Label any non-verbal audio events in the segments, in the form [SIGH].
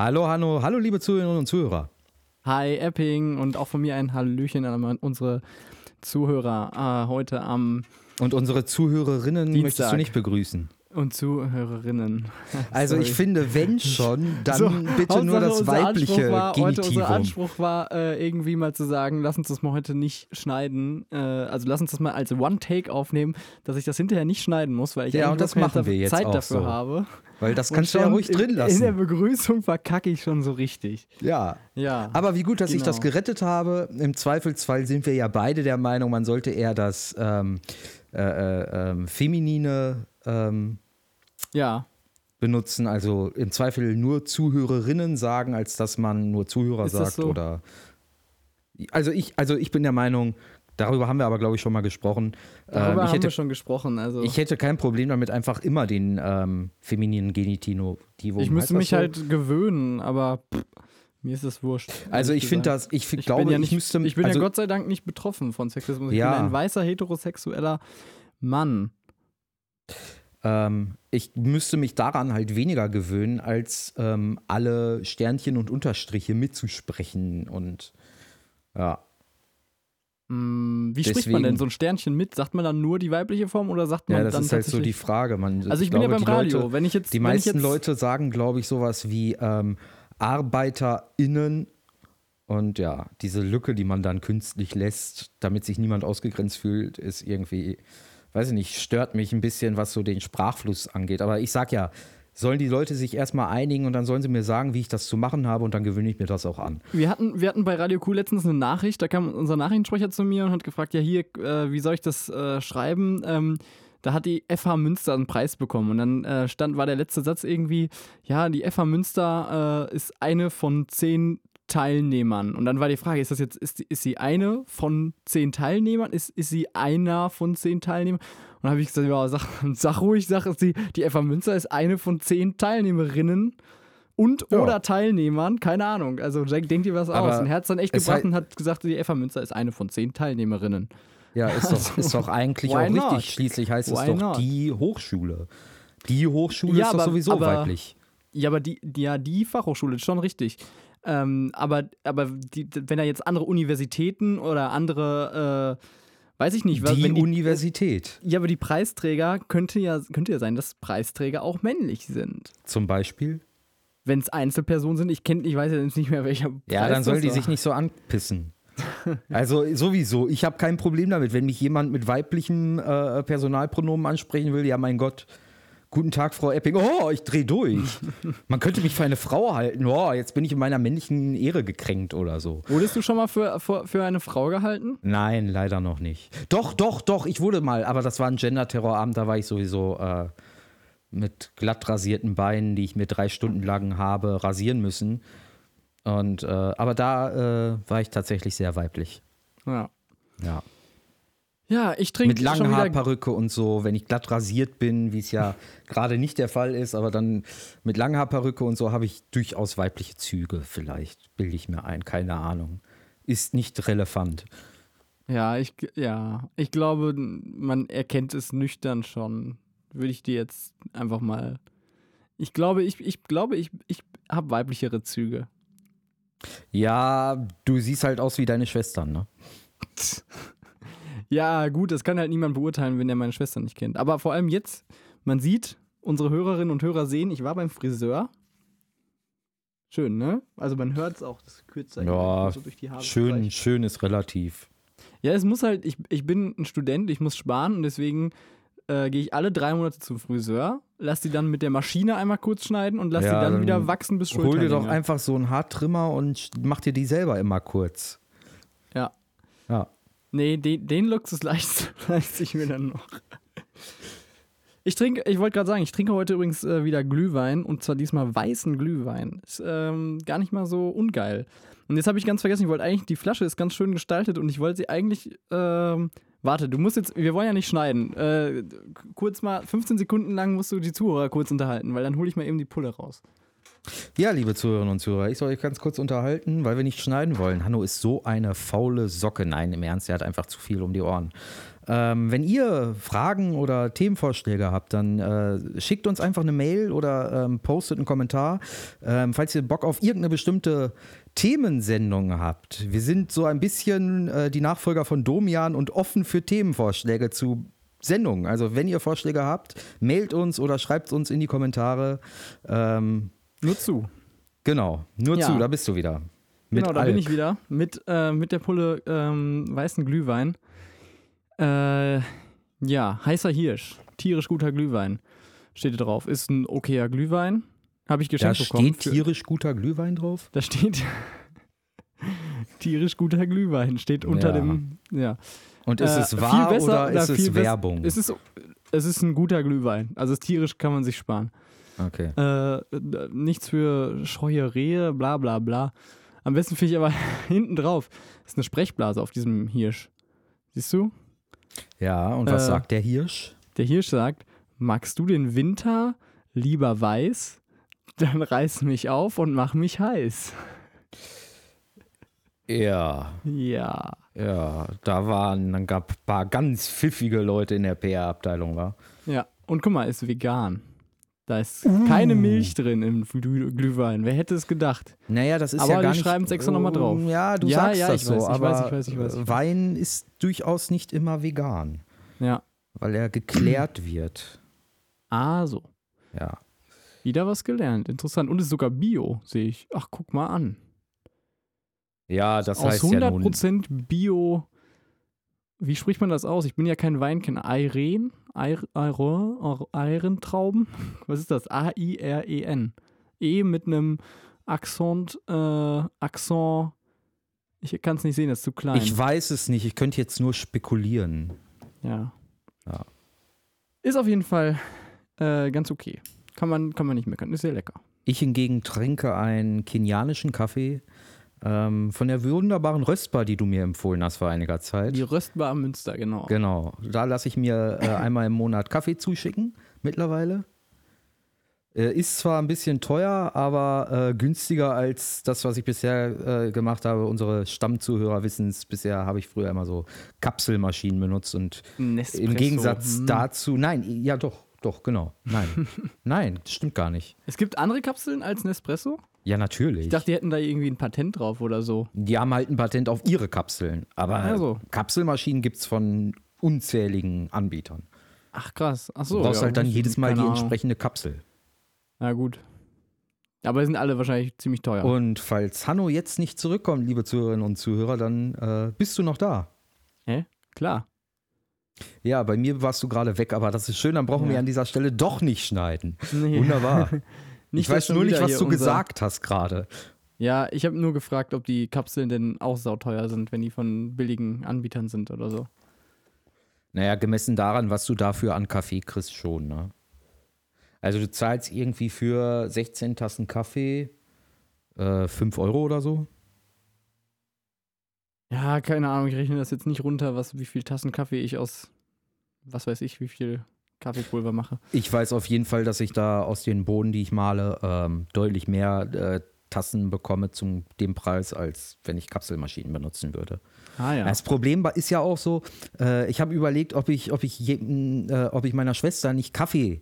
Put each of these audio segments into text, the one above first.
Hallo, hallo, hallo, liebe Zuhörerinnen und Zuhörer. Hi, Epping und auch von mir ein Hallöchen an unsere Zuhörer äh, heute am. Und unsere Zuhörerinnen Dienstag. möchtest du nicht begrüßen. Und Zuhörerinnen. [LAUGHS] Also ich Sorry. finde, wenn [LAUGHS] schon, dann So, bitte nur das weibliche war, heute unser Genitivum. Anspruch war, äh, irgendwie mal zu sagen, lass uns das mal heute nicht schneiden. Äh, also lass uns das mal als One-Take aufnehmen, dass ich das hinterher nicht schneiden muss, weil ich Ja, und das machen wir jetzt Zeit auch dafür so. habe. Weil das kannst du ja ruhig in, drin In der lassen. Begrüßung verkacke ich schon so richtig. Ja. Ja. Aber wie gut, dass ich Genau. das gerettet habe. Im Zweifelsfall sind wir ja beide der Meinung, man sollte eher das ähm, äh, äh, ähm, Feminine ähm, ja. benutzen. Also im Zweifel nur Zuhörerinnen sagen, als dass man nur Zuhörer Ist sagt. so? Oder also ich, also ich bin der Meinung, darüber haben wir aber, glaube ich, schon mal gesprochen. Darüber ähm, ich haben hätte wir schon gesprochen. Also Ich hätte kein Problem damit, einfach immer den ähm, femininen Genitivum. ich müsste mich so? halt gewöhnen, aber pff, mir ist das wurscht. Also ich finde das, ich, Ich glaube, ja nicht, ich müsste. ich bin also, ja Gott sei Dank nicht betroffen von Sexismus. Ich Ja. bin ein weißer heterosexueller Mann. Ähm, ich müsste mich daran halt weniger gewöhnen, als ähm, alle Sternchen und Unterstriche mitzusprechen und ja. Hm, wie spricht man Deswegen- denn so ein Sternchen mit? Sagt man dann nur die weibliche Form oder sagt man Ja, das dann ist halt so die Frage. Man, Also ich, bin ja glaube, beim die Radio. Leute, wenn ich jetzt, die meisten ich jetzt, Leute sagen, glaube ich, sowas wie ähm, ArbeiterInnen und ja, diese Lücke, die man dann künstlich lässt, damit sich niemand ausgegrenzt fühlt, ist irgendwie, weiß ich nicht, stört mich ein bisschen, was so den Sprachfluss angeht. Aber ich sag ja, sollen die Leute sich erstmal einigen und dann sollen sie mir sagen, wie ich das zu machen habe und dann gewöhne ich mir das auch an. Wir hatten, wir hatten bei Radio Q letztens eine Nachricht, da kam unser Nachrichtensprecher zu mir und hat gefragt, ja hier, äh, wie soll ich das äh, schreiben? Ähm, da hat die FH Münster einen Preis bekommen und dann äh, stand, war der letzte Satz irgendwie, ja, die FH Münster äh, ist eine von zehn Teilnehmern. Und dann war die Frage, ist das jetzt, ist, ist sie eine von zehn Teilnehmern? Ist, ist sie einer von zehn Teilnehmern? Und dann habe ich gesagt, ja, sag, [LAUGHS] sag ruhig, sag sie, die FH Münster ist eine von zehn Teilnehmerinnen und Ja. oder Teilnehmern, keine Ahnung. Also denk, denk dir was Aber aus. Und er hat es dann echt es gebracht und hat gesagt, die FH Münster ist eine von zehn Teilnehmerinnen. Ja, ist doch, ist doch eigentlich auch not? richtig. Schließlich heißt es Why doch not? die Hochschule. Die Hochschule Ja, ist doch aber- sowieso aber- weiblich. Ja, aber die, ja, die Fachhochschule ist schon richtig. Ähm, aber aber die, wenn da jetzt andere Universitäten oder andere, äh, weiß ich nicht, was- Die, die, Universität ja, aber die Preisträger könnte ja, könnte ja sein, dass Preisträger auch männlich sind. zum Beispiel. Wenn es Einzelpersonen sind, ich kenne, ich weiß ja jetzt nicht mehr welcher. Ja, Preis dann soll die war. sich nicht so anpissen. [LAUGHS] Also sowieso, ich habe kein Problem damit, wenn mich jemand mit weiblichen äh, Personalpronomen ansprechen will. Ja, mein Gott. Guten Tag, Frau Epping. Oh, ich drehe durch. [LAUGHS] Man könnte mich für eine Frau halten. Oh, jetzt bin ich in meiner männlichen Ehre gekränkt oder so. Wurdest du schon mal für, für, für eine Frau gehalten? Nein, leider noch nicht. Doch, doch, doch, ich wurde mal, aber das war ein Gender-Terrorabend, da war ich sowieso äh, mit glatt rasierten Beinen, die ich mir drei Stunden lang habe rasieren müssen. Und, äh, aber da äh, war ich tatsächlich sehr weiblich. Ja. Ja. Ja, ich trinke Mit langen Haarperücke und so, wenn ich glatt rasiert bin, wie es ja [LAUGHS] gerade nicht der Fall ist, aber dann mit langen Haarperücke und so habe ich durchaus weibliche Züge, vielleicht, bilde ich mir ein, keine Ahnung. Ist nicht relevant. Ja, ich, ja, ich glaube, man erkennt es nüchtern schon. Würde ich dir jetzt einfach mal. Ich glaube, ich, ich glaube, ich, ich habe weiblichere Züge. Ja, du siehst halt aus wie deine Schwestern, ne? [LAUGHS] Ja, gut, das kann halt niemand beurteilen, wenn er meine Schwester nicht kennt. Aber vor allem jetzt, man sieht, unsere Hörerinnen und Hörer sehen, ich war beim Friseur. Schön, ne? Also man hört es auch, das kürzer Ja, so durch die Haare Schön, schön ist relativ. Ja, es muss halt, ich, ich bin ein Student, ich muss sparen und deswegen äh, gehe ich alle drei Monate zum Friseur, lass die dann mit der Maschine einmal kurz schneiden und lass Ja, die dann, dann wieder wachsen bis Hol dir doch einfach so einen Haartrimmer und mach dir die selber immer kurz. Ja. Ja. Nee, den, den Luxus [LAUGHS] leiste, ich mir dann noch. Ich trinke, ich wollte gerade sagen, ich trinke heute übrigens äh, wieder Glühwein und zwar diesmal weißen Glühwein. Ist ähm, gar nicht mal so ungeil. Und jetzt habe ich ganz vergessen, ich wollte eigentlich, die Flasche ist ganz schön gestaltet und ich wollte sie eigentlich, ähm, warte, du musst jetzt, wir wollen ja nicht schneiden. Äh, kurz mal, 15 Sekunden lang musst du die Zuhörer kurz unterhalten, weil dann hole ich mal eben die Pulle raus. Ja, liebe Zuhörerinnen und Zuhörer, ich soll euch ganz kurz unterhalten, weil wir nicht schneiden wollen. Hanno ist so eine faule Socke. Nein, im Ernst, er hat einfach zu viel um die Ohren. Ähm, wenn ihr Fragen oder Themenvorschläge habt, dann äh, schickt uns einfach eine Mail oder ähm, postet einen Kommentar. Ähm, falls ihr Bock auf irgendeine bestimmte Themensendung habt. Wir sind so ein bisschen äh, die Nachfolger von Domian und offen für Themenvorschläge zu Sendungen. Also wenn ihr Vorschläge habt, mailt uns oder schreibt uns in die Kommentare. Ähm, Nur zu. genau, nur Ja. zu, da bist du wieder. Mit genau, da Alk. bin ich wieder mit, äh, mit der Pulle ähm, weißen Glühwein. Äh, ja, heißer Hirsch, tierisch guter Glühwein steht drauf. Ist ein okayer Glühwein. Habe ich Da geschenkt bekommen. steht für- tierisch guter Glühwein drauf. Da steht [LAUGHS] tierisch guter Glühwein, steht unter Ja. dem, ja. Und ist Äh, es wahr besser oder ist es Werbung? Es ist, es ist ein guter Glühwein. Also tierisch kann man sich sparen. Okay. Äh, nichts für scheue Rehe, bla bla bla. Am besten finde ich aber [LAUGHS] hinten drauf ist eine Sprechblase auf diesem Hirsch. Siehst du? Ja, und was äh, sagt der Hirsch? Der Hirsch sagt, magst du den Winter lieber weiß? Dann reiß mich auf und mach mich heiß. Ja, Ja. ja, da waren, dann gab ein paar ganz pfiffige Leute in der PR-Abteilung, war. Ja. Und guck mal, ist vegan. Da ist keine Milch drin im Glüh Glühwein. Wer hätte es gedacht? Naja, das ist Aber ja die gar nicht. schreiben's extra noch mal drauf. Ja, du Ja, sagst ja, das ich so, weiß, ich aber weiß, ich weiß, ich weiß, ich weiß. Wein ist durchaus nicht immer vegan, Ja. weil er geklärt wird. Ah, so. Ja. Wieder was gelernt. Interessant. Und ist sogar Bio, sehe ich. Ach, guck mal an. Ja, das Aus heißt ja nun. 100% Bio. Wie spricht man das aus? Ich bin ja kein Weinkenner. Eiren? Eirentrauben? [LAUGHS] Was ist das? A-I-R-E-N. E mit einem Akzent, äh, Akzent. Ich kann es nicht sehen, das ist zu klein. Ich weiß es nicht, ich könnte jetzt nur spekulieren. ja. Ja. Ist auf jeden Fall äh, ganz okay. Kann man, kann man nicht meckern. Ist sehr lecker. Ich hingegen trinke einen kenianischen Kaffee ähm, von der wunderbaren Röstbar, die du mir empfohlen hast vor einiger Zeit. Die Röstbar am Münster, genau. Genau, da lasse ich mir äh, [LAUGHS] einmal im Monat Kaffee zuschicken mittlerweile. Äh, ist zwar ein bisschen teuer, aber äh, günstiger als das, was ich bisher äh, gemacht habe. Unsere Stammzuhörer wissen es, bisher habe ich früher immer so Kapselmaschinen benutzt und Nespresso. im Gegensatz Hm. dazu, nein, ja doch, doch, genau, nein, [LAUGHS] nein, das stimmt gar nicht. Es gibt andere Kapseln als Nespresso? Ja, natürlich. Ich dachte, die hätten da irgendwie ein Patent drauf oder so. Die haben halt ein Patent auf ihre Kapseln, aber Also. Kapselmaschinen gibt es von unzähligen Anbietern. Ach krass. Ach so. Du brauchst ja, halt dann jedes Mal die entsprechende Kapsel. Na gut. Aber sind alle wahrscheinlich ziemlich teuer. Und falls Hanno jetzt nicht zurückkommt, liebe Zuhörerinnen und Zuhörer, dann äh, bist du noch da. Hä? Klar. Ja, bei mir warst du gerade weg, aber das ist schön, dann brauchen Ja. wir an dieser Stelle doch nicht schneiden. Nee. Wunderbar. [LAUGHS] ich dass weiß nur nicht, was du unser- gesagt hast gerade. Ja, ich habe nur gefragt, ob die Kapseln denn auch sauteuer sind, wenn die von billigen Anbietern sind oder so. Naja, gemessen daran, was du dafür an Kaffee kriegst, schon, ne? Also du zahlst irgendwie für 16 Tassen Kaffee äh, 5 Euro oder so. Ja, keine Ahnung, ich rechne das jetzt nicht runter, was, wie viel Tassen Kaffee ich aus, was weiß ich, wie viel Kaffeepulver mache. Ich weiß auf jeden Fall, dass ich da aus den Bohnen, die ich male, ähm, deutlich mehr äh, Tassen bekomme zum dem Preis, als wenn ich Kapselmaschinen benutzen würde. Ah ja. Das Problem ist ja auch so, äh, ich habe überlegt, ob ich, ob, ich jedem, äh, ob ich meiner Schwester nicht Kaffee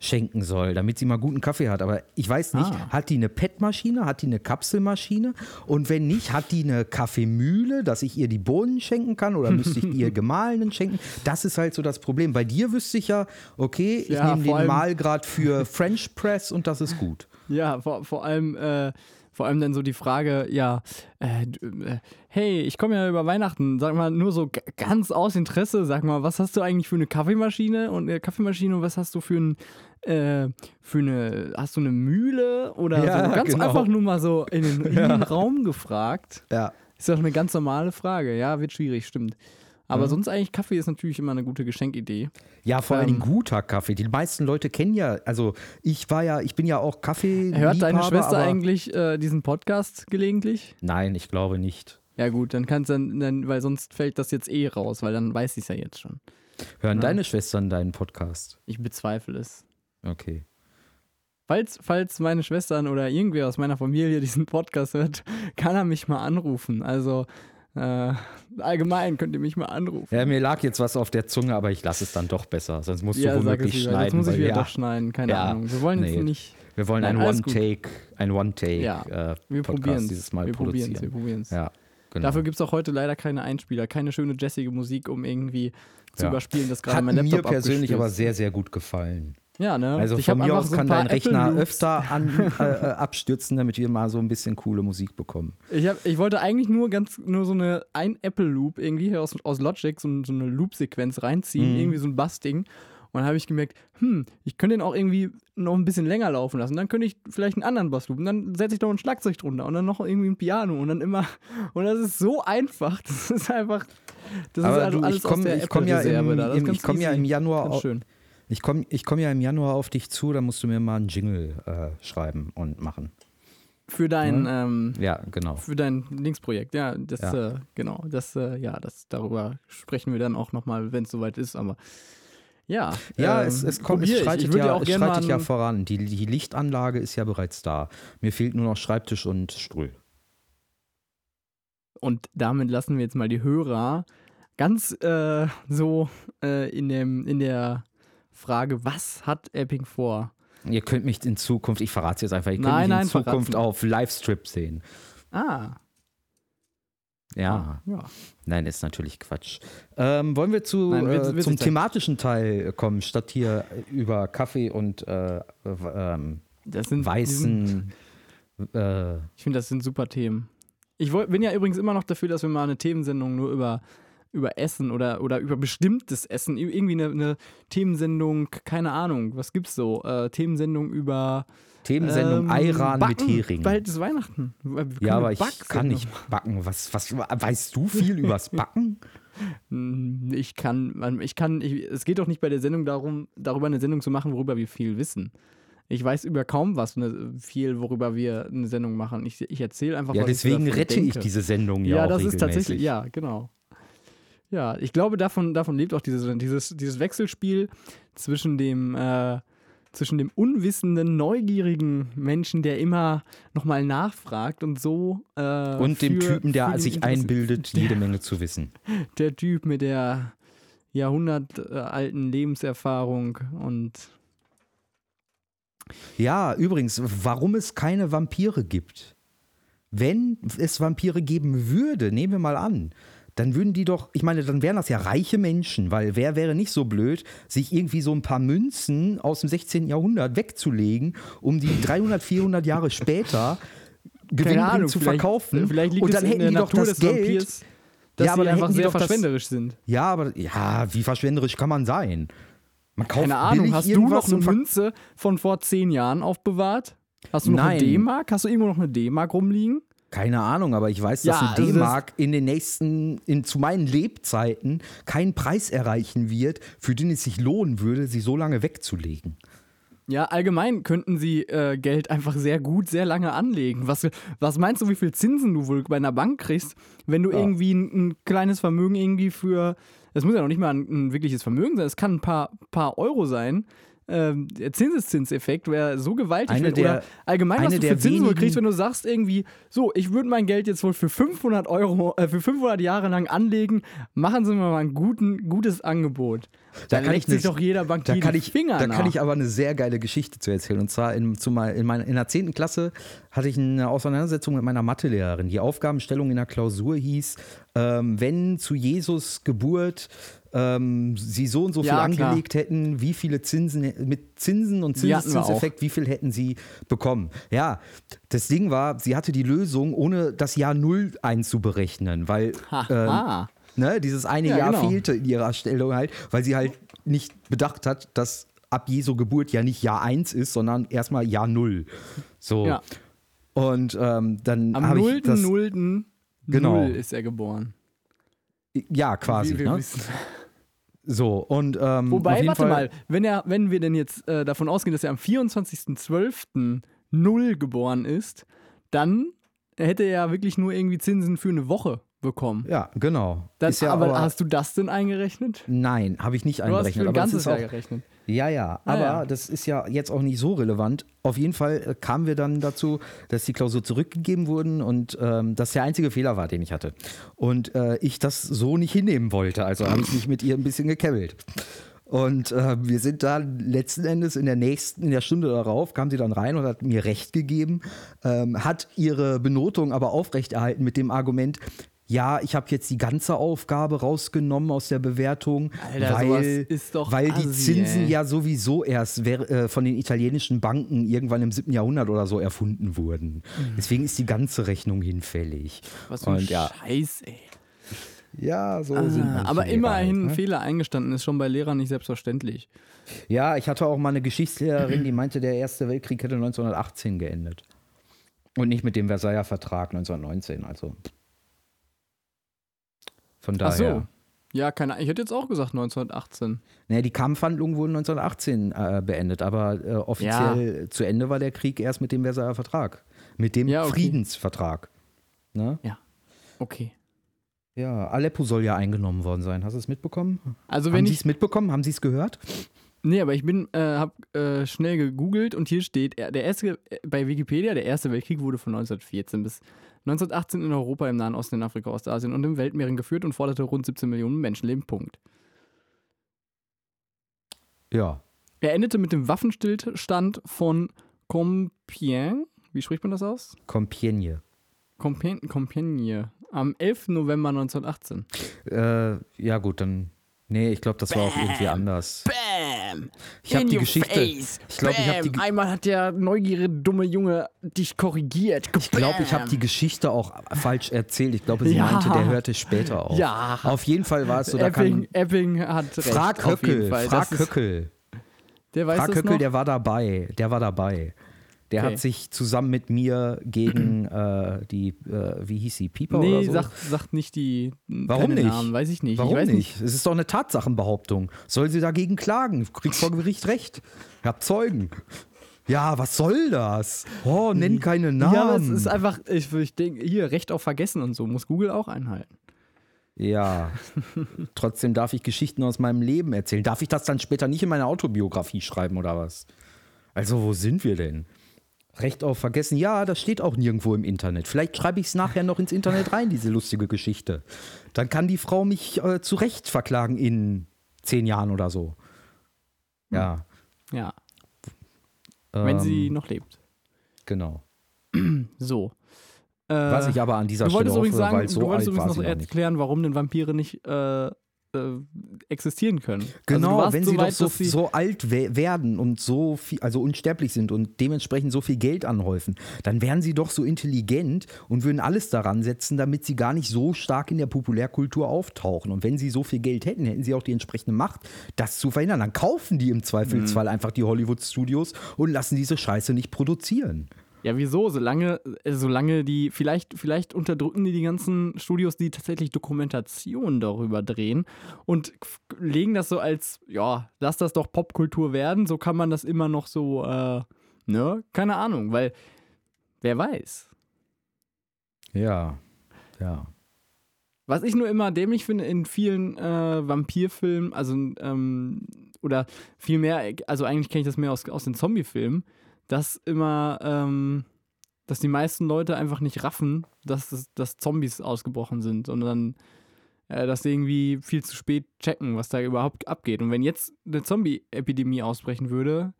schenken soll, damit sie mal guten Kaffee hat. Aber ich weiß nicht, Ah. hat die eine PET-Maschine, hat die eine Kapselmaschine? Und wenn nicht, hat die eine Kaffeemühle, dass ich ihr die Bohnen schenken kann oder müsste ich ihr [LAUGHS] gemahlenen schenken? Das ist halt so das Problem. Bei dir wüsste ich ja, okay, ich Ja, nehme den Mahlgrad für French Press und das ist gut. Ja, vor, vor allem, äh, vor allem dann so die Frage, ja, äh, äh, hey, ich komme ja über Weihnachten, sag mal, nur so ganz aus Interesse, sag mal, was hast du eigentlich für eine Kaffeemaschine und äh, Kaffeemaschine und was hast du für ein äh, für eine, hast du eine Mühle oder Ja, so? Ganz genau. einfach nur mal so in den, [LAUGHS] in den Raum gefragt. Ja. Ist doch eine ganz normale Frage. Ja, wird schwierig, stimmt. Aber Ja. sonst eigentlich Kaffee ist natürlich immer eine gute Geschenkidee. Ja, vor allem Ähm, guter Kaffee. Die meisten Leute kennen ja, also ich war ja, ich bin ja auch Kaffee. Hört deine Schwester eigentlich äh, diesen Podcast gelegentlich? Nein, ich glaube nicht. Ja gut, dann kannst dann, dann, weil sonst fällt das jetzt eh raus, weil dann weiß ich es ja jetzt schon. Hören Ja. deine Schwestern deinen Podcast? Ich bezweifle es. Okay. Falls, falls meine Schwestern oder irgendwer aus meiner Familie diesen Podcast hört, [LAUGHS] kann er mich mal anrufen. Also Äh, allgemein könnt ihr mich mal anrufen. Ja, mir lag jetzt was auf der Zunge, aber ich lasse es dann doch besser. Sonst musst Ja, du womöglich schneiden. Jetzt muss ich wieder ja, doch schneiden, keine Ja, Ahnung. Wir wollen nee. jetzt nicht. Wir wollen Nein, ein. One-Take, ein One-Take Ja, äh, Wir Podcast probieren es. dieses Mal wir probieren es. Wir produzieren. probieren es. Ja, genau. Dafür gibt es auch heute leider keine Einspieler, keine schöne jazzige Musik, um irgendwie zu überspielen, dass gerade Hat mein mir Laptop persönlich aber sehr, sehr gut gefallen. Ja, ne? Also ich von mir aus so kann dein Rechner öfter an, äh, äh, abstürzen, damit wir mal so ein bisschen coole Musik bekommen. Ich, hab, ich wollte eigentlich nur ganz nur so eine ein Apple Loop irgendwie hier aus, aus Logic so, so eine Loop-Sequenz reinziehen, Mhm. irgendwie so ein Bassding. Und dann habe ich gemerkt, hm, ich könnte den auch irgendwie noch ein bisschen länger laufen lassen. Dann könnte ich vielleicht einen anderen Bassloop. Und dann setze ich noch ein Schlagzeug drunter und dann noch irgendwie ein Piano und dann immer. [LAUGHS] Und das ist so einfach. Das ist einfach. Das Aber ist also du, alles ich komme komm ja, im, im, ich komm ja im Januar Ganz au- schön. Ich komm, ich komm ja im Januar auf dich zu, da musst du mir mal einen Jingle äh, schreiben und machen. Für dein, ähm, Ja, genau. für dein Linksprojekt, ja, das, Ja. Äh, genau, das, äh, ja, das, darüber sprechen wir dann auch nochmal, wenn es soweit ist, aber ja. Ja, ähm, es, es, kommt, es ich. schreitet, ich würde ja, auch es schreitet ja voran. Die, die Lichtanlage ist ja bereits da. Mir fehlt nur noch Schreibtisch und Stuhl. Und damit lassen wir jetzt mal die Hörer ganz äh, so äh, in, dem, in der Frage, was hat Epping vor? Ihr könnt mich in Zukunft, ich verrate es jetzt einfach, ihr könnt Nein, mich nein, in Zukunft verraten. auf Livestream sehen. Ah, Ja, ja. nein, ist natürlich Quatsch. Ähm, wollen wir zu, Nein, wird- äh, wird zum thematischen Teil kommen, statt hier über Kaffee und äh, ähm, sind, die sind, weißen. Äh, ich finde, das sind super Themen. Ich bin ja übrigens immer noch dafür, dass wir mal eine Themensendung nur über, über Essen oder, oder über bestimmtes Essen, irgendwie eine, eine Themensendung, keine Ahnung, was gibt's so? Äh, Themensendung über Themensendung ähm, Ayran Backen. mit Hering. Bald ist Weihnachten. Ja, aber ich kann nicht backen. Was, was, weißt du viel übers [LAUGHS] Backen? Hm, Ich kann, ich kann, ich, es geht doch nicht bei der Sendung darum, darüber eine Sendung zu machen, worüber wir viel wissen. Ich weiß über kaum was, ne, viel, worüber wir eine Sendung machen. Ich, ich erzähle einfach, Ja, was deswegen ich rette ich denke. diese Sendung ja, Ja, auch das ist regelmäßig. tatsächlich, ja, genau. Ja, ich glaube, davon, davon lebt auch diese, dieses, dieses Wechselspiel zwischen dem, äh, zwischen dem unwissenden, neugierigen Menschen, der immer nochmal nachfragt und so. Äh, Und dem für- Typen, der sich einbildet, [LAUGHS] der- jede Menge zu wissen. der Typ mit der jahrhundertalten Lebenserfahrung und Ja, übrigens, warum es keine Vampire gibt. Wenn es Vampire geben würde, nehmen wir mal an, dann würden die doch, ich meine, dann wären das ja reiche Menschen, weil wer wäre nicht so blöd, sich irgendwie so ein paar Münzen aus dem 16. Jahrhundert wegzulegen, um die 300, 400 Jahre später gewinnbringend zu verkaufen. Vielleicht liegt und dann es in hätten der die doch Natur das des Geld. Vampirs, dass Ja, aber sie einfach sehr doch das- verschwenderisch sind. Ja, aber ja, wie verschwenderisch kann man sein? Man kauft Keine Ahnung, hast du noch eine Münze von vor zehn Jahren aufbewahrt? Hast du noch eine Nein. D-Mark? Hast du irgendwo noch eine D-Mark rumliegen? Keine Ahnung, aber ich weiß, dass Ja, ein also D-Mark in den nächsten, in, zu meinen Lebzeiten keinen Preis erreichen wird, für den es sich lohnen würde, sie so lange wegzulegen. Ja, allgemein könnten sie äh, Geld einfach sehr gut, sehr lange anlegen. Was, was meinst du, wie viel Zinsen du wohl bei einer Bank kriegst, wenn du Ja. irgendwie ein, ein kleines Vermögen irgendwie für, es muss ja noch nicht mal ein, ein wirkliches Vermögen sein, es kann ein paar, paar Euro sein. Ähm, der Zinseszinseffekt wäre so gewaltig. Eine wenn, der- oder allgemein, was du für Zinsen wenigen- kriegst, wenn du sagst irgendwie, so, ich würde mein Geld jetzt wohl für 500 Euro, äh, für 500 Jahre lang anlegen, machen Sie mir mal ein guten, gutes Angebot. Da, kann legt ich sich doch jeder Bank Da kann, ich, Finger da nach. kann ich aber eine sehr geile Geschichte zu erzählen. Und zwar in, zu mal, in, meiner, in der 10. Klasse hatte ich eine Auseinandersetzung mit meiner Mathelehrerin. Die Aufgabenstellung in der Klausur hieß, ähm, wenn zu Jesus Geburt ähm, sie so und so viel Ja, klar. angelegt hätten, wie viele Zinsen mit Zinsen und Zinseszinseffekt, wie viel hätten sie bekommen? Ja, das Ding war, sie hatte die Lösung, ohne das Jahr Null einzuberechnen, weil ähm. Ne, dieses eine Ja, Jahr genau. fehlte in ihrer Stellung halt, weil sie halt nicht bedacht hat, dass ab Jesu Geburt ja nicht Jahr 1 ist, sondern erstmal Jahr 0. So. Ja. Und ähm, dann Am habe ich 0. das. 0. Genau. Null ist er geboren. Ja, quasi. Wie wir Ne? wissen. So, und ähm, Wobei, warte Fall, mal, wenn, er, wenn wir denn jetzt äh, davon ausgehen, dass er am 24.12. Null geboren ist, dann hätte er ja wirklich nur irgendwie Zinsen für eine Woche bekommen. Ja, genau. Das, ist ja aber, aber, hast du das denn eingerechnet? Nein, habe ich nicht Du hast für ein ganzes Jahr gerechnet. Ja, ja, Ah, aber ja. das ist ja jetzt auch nicht so relevant. Auf jeden Fall äh, kamen wir dann dazu, dass die Klausur zurückgegeben wurden und ähm, das der einzige Fehler war, den ich hatte. Und äh, ich das so nicht hinnehmen wollte. Also habe ich mich mit ihr ein bisschen gekebbelt. Und äh, wir sind dann letzten Endes in der nächsten, in der Stunde darauf, kam sie dann rein und hat mir Recht gegeben, ähm, hat ihre Benotung aber aufrechterhalten mit dem Argument, ja, ich habe jetzt die ganze Aufgabe rausgenommen aus der Bewertung, Alter, weil, sowas ist doch weil die assi, Zinsen ey. ja sowieso erst äh, von den italienischen Banken irgendwann im 7. Jahrhundert oder so erfunden wurden. Deswegen ist die ganze Rechnung hinfällig. Mhm. Was für ein Und ja, Scheiß, ey. ja, so sind Ah, manche aber Lehrer immerhin halt, ein ne? Fehler eingestanden ist schon bei Lehrern nicht selbstverständlich. Ja, ich hatte auch mal eine Geschichtslehrerin, die meinte, der Erste Weltkrieg hätte 1918 geendet. Und nicht mit dem Versailler Vertrag 1919. Also von Ach daher. so. Ja, keine Ahnung. Ich hätte jetzt auch gesagt 1918. Naja, die Kampfhandlungen wurden 1918 äh, beendet, aber äh, offiziell zu Ende war der Krieg erst mit dem Versailler Vertrag. Mit dem Ja, okay. Friedensvertrag. Ne? Okay. Ja, Aleppo soll ja eingenommen worden sein. Hast du es mitbekommen? Also Haben wenn Sie ich. es mitbekommen? Haben Sie es gehört? Nee, aber ich bin, äh, hab äh, schnell gegoogelt und hier steht, äh, der erste, äh, bei Wikipedia, der Erste Weltkrieg wurde von 1914 bis 1918 in Europa, im Nahen Osten, in Afrika, Ostasien und im Weltmeeren geführt und forderte rund 17 Millionen Menschenleben. Punkt. Ja. Er endete mit dem Waffenstillstand von Compiègne. Wie spricht man das aus? Compiègne. Compiègne, Compiègne. Am 11. November 1918. Äh, ja, gut, dann. Nee, ich glaube, das war auch irgendwie anders. Bam! Ich habe die Geschichte. Ich glaube, ich habe die, Einmal hat der neugierige dumme Junge dich korrigiert. ich glaub, ich hab die Geschichte auch falsch erzählt. Ich glaube, sie Ja. meinte, der hörte später auf. Ja. Auf jeden Fall war es so, da Epping, kann. Epping hat recht. Frag auf jeden Höckel, Fall. frag Das ist- Höckel. Der weiß Frag das Höckel, noch? der war dabei. Der war dabei. Der Okay. hat sich zusammen mit mir gegen [CLEARS THROAT] äh, die, äh, wie hieß sie, Pieper nee, oder so? sagt, sagt nicht die Warum nicht? Namen, weiß ich nicht. Warum ich weiß nicht? Es ist doch eine Tatsachenbehauptung. Soll sie dagegen klagen? Kriegt vor Gericht recht. Ich hab Zeugen. Ja, was soll das? Oh, nenn keine Namen. Ja, aber es ist einfach, ich, ich denke, hier, Recht auf Vergessen und so, muss Google auch einhalten. Ja. [LAUGHS] Trotzdem darf ich Geschichten aus meinem Leben erzählen. Darf ich das dann später nicht in meine Autobiografie schreiben oder was? Also, wo sind wir denn? Recht auf Vergessen. Ja, das steht auch nirgendwo im Internet. Vielleicht schreibe ich es nachher noch ins Internet rein, diese lustige Geschichte. Dann kann die Frau mich äh, zu Recht verklagen in zehn Jahren oder so. Ja. Ja, wenn sie ähm, noch lebt. Genau. So. Äh, Was ich aber an dieser Stelle hoffe, sagen, weil so du wolltest alt übrigens noch erklären, warum denn Vampire nicht äh, äh, existieren können. Genau, also du warst wenn so sie doch weit, so, dass sie so alt we werden und so viel, also unsterblich sind und dementsprechend so viel Geld anhäufen, dann wären sie doch so intelligent und würden alles daran setzen, damit sie gar nicht so stark in der Populärkultur auftauchen. Und wenn sie so viel Geld hätten, hätten sie auch die entsprechende Macht, das zu verhindern. Dann kaufen die im Zweifelsfall Mhm. einfach die Hollywood-Studios und lassen diese Scheiße nicht produzieren. Ja, wieso? Solange, äh, solange die, vielleicht, vielleicht unterdrücken die die ganzen Studios, die tatsächlich Dokumentationen darüber drehen und legen das so als, ja, lass das doch Popkultur werden, so kann man das immer noch so, äh, ne? Keine Ahnung, weil, wer weiß. Ja, ja. Was ich nur immer dämlich finde in vielen äh, Vampirfilmen, also, ähm, oder vielmehr, also eigentlich kenne ich das mehr aus, aus den Zombie-Filmen, dass immer, ähm, dass die meisten Leute einfach nicht raffen, dass, dass Zombies ausgebrochen sind und dann, äh, dass sie irgendwie viel zu spät checken, was da überhaupt abgeht. Und wenn jetzt eine Zombie-Epidemie ausbrechen würde,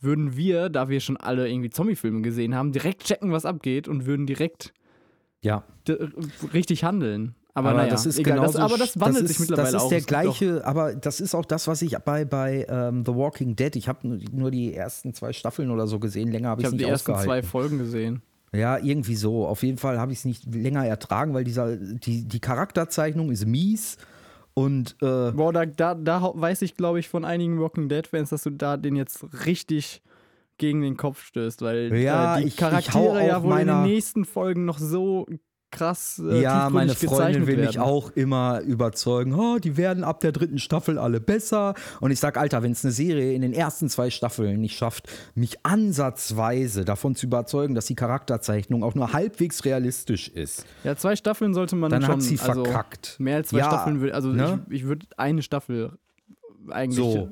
würden wir, da wir schon alle irgendwie Zombie-Filme gesehen haben, direkt checken, was abgeht und würden direkt Ja, richtig handeln. Aber, aber naja, das ist egal. genauso, das, aber das wandelt das sich ist, mittlerweile Das ist auch. der auch- gleiche, aber das ist auch das, was ich bei, bei ähm, The Walking Dead, ich habe nur die ersten zwei Staffeln oder so gesehen, länger habe Ich ich es habe nicht die ersten ausgehalten. zwei Folgen gesehen. Ja, irgendwie so. Auf jeden Fall habe ich es nicht länger ertragen, weil dieser, die, die Charakterzeichnung ist mies und äh, Boah, da, da, da weiß ich, glaube ich, von einigen Walking Dead-Fans, dass du da den jetzt richtig gegen den Kopf stößt, weil Ja, äh, die ich- ich Charaktere ja auf wohl in den nächsten Folgen noch so krass äh, ja, meine Freundin will werden. mich auch immer überzeugen, oh, die werden ab der dritten Staffel alle besser. Und ich sag, Alter, wenn es eine Serie in den ersten zwei Staffeln nicht schafft, mich ansatzweise davon zu überzeugen, dass die Charakterzeichnung auch nur halbwegs realistisch ist, Ja, zwei Staffeln sollte man dann schon. hat sie also, verkackt. Mehr als zwei Ja, Staffeln, also ne? ich, ich würde eine Staffel eigentlich So.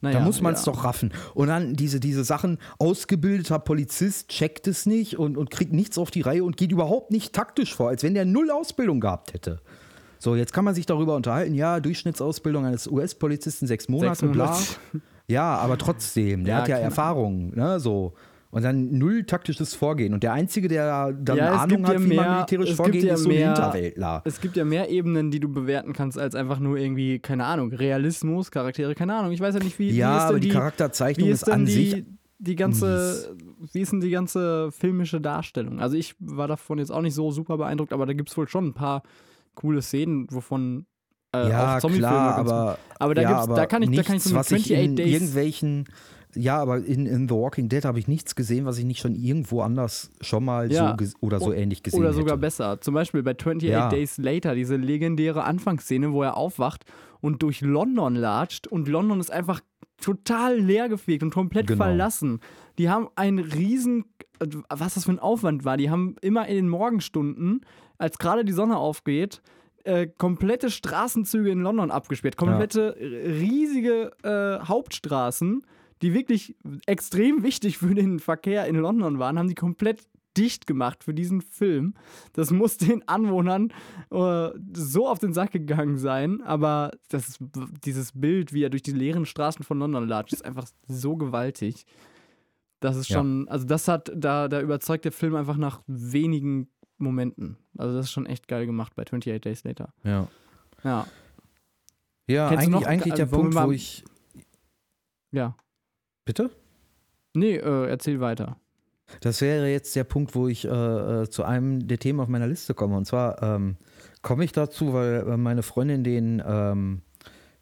Naja, da muss man es ja. doch raffen. Und dann diese, diese Sachen, ausgebildeter Polizist checkt es nicht und, und kriegt nichts auf die Reihe und geht überhaupt nicht taktisch vor, als wenn der null Ausbildung gehabt hätte. So, jetzt kann man sich darüber unterhalten, ja, Durchschnittsausbildung eines US-Polizisten sechs Monate, Sechs bla. Monate. Ja, aber trotzdem, der Ja, hat ja keine Erfahrung, ne, so. Und dann null taktisches Vorgehen. Und der Einzige, der dann Ja, Ahnung hat, ja wie man mehr- militärisch es gibt vorgeht, ja ist so ein Hinterwäldler. Es gibt ja mehr Ebenen, die du bewerten kannst, als einfach nur irgendwie, keine Ahnung, Realismus, Charaktere, keine Ahnung. Ich weiß ja nicht, wie, wie Ja, ist denn aber die die, Charakterzeichnung wie ist ist an die, sich die ganze, wie ist denn die ganze filmische Darstellung? Also ich war davon jetzt auch nicht so super beeindruckt, aber da gibt es wohl schon ein paar coole Szenen, wovon äh, ja, auch Zombiefilme aber, aber da ja, gibt's- da kann ich- da kann ich nichts, so mit was ich 28 in Days- irgendwelchen, ja, aber in, in The Walking Dead habe ich nichts gesehen, was ich nicht schon irgendwo anders schon mal Ja. so oder so O- ähnlich gesehen Oder sogar hätte. besser. Zum Beispiel bei 28 Ja. Days Later, diese legendäre Anfangsszene, wo er aufwacht und durch London latscht und London ist einfach total leergefegt und komplett Genau. verlassen. Die haben einen riesen, äh, was das für ein Aufwand war, die haben immer in den Morgenstunden, als gerade die Sonne aufgeht, äh, komplette Straßenzüge in London abgesperrt. Komplette riesige äh, Hauptstraßen, die wirklich extrem wichtig für den Verkehr in London waren, haben die komplett dicht gemacht für diesen Film. Das muss den Anwohnern äh, so auf den Sack gegangen sein, aber das, dieses Bild, wie er durch die leeren Straßen von London latscht, ist einfach so gewaltig. Das ist Ja. schon, also das hat, da, da überzeugt der Film einfach nach wenigen Momenten. Also das ist schon echt geil gemacht bei 28 Days Later. Ja, Ja, ja Kennst eigentlich, noch- eigentlich der Punkt, wo ich. ja. Bitte? Nee, äh, erzähl weiter. Das wäre jetzt der Punkt, wo ich äh, äh, zu einem der Themen auf meiner Liste komme. Und zwar ähm, komme ich dazu, weil äh, meine Freundin den ähm,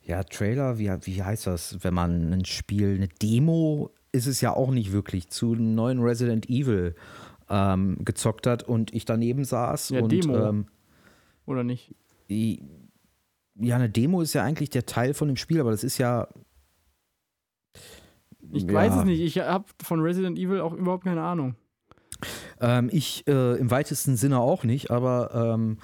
ja, Trailer, wie, wie heißt das, wenn man ein Spiel, eine Demo ist es ja auch nicht wirklich, zu einem neuen Resident Evil ähm, gezockt hat und ich daneben saß Ja, und Demo. Ähm, Oder nicht? ja, eine Demo ist ja eigentlich der Teil von dem Spiel, aber das ist ja. Ich ja, weiß es nicht. Ich habe von Resident Evil auch überhaupt keine Ahnung. Ähm, ich äh, im weitesten Sinne auch nicht, aber ähm,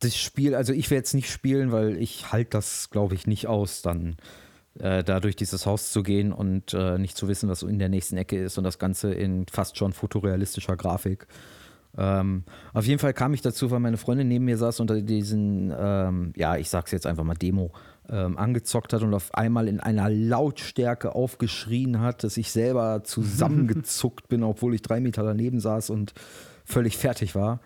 das Spiel, also ich werde jetzt nicht spielen, weil ich halte das, glaube ich, nicht aus, dann äh, da durch dieses Haus zu gehen und äh, nicht zu wissen, was in der nächsten Ecke ist und das Ganze in fast schon fotorealistischer Grafik. Ähm, auf jeden Fall kam ich dazu, weil meine Freundin neben mir saß und da diesen, ähm, ja, ich sag's jetzt einfach mal Demo, ähm, angezockt hat und auf einmal in einer Lautstärke aufgeschrien hat, dass ich selber [LAUGHS] zusammengezuckt bin, obwohl ich drei Meter daneben saß und völlig fertig war.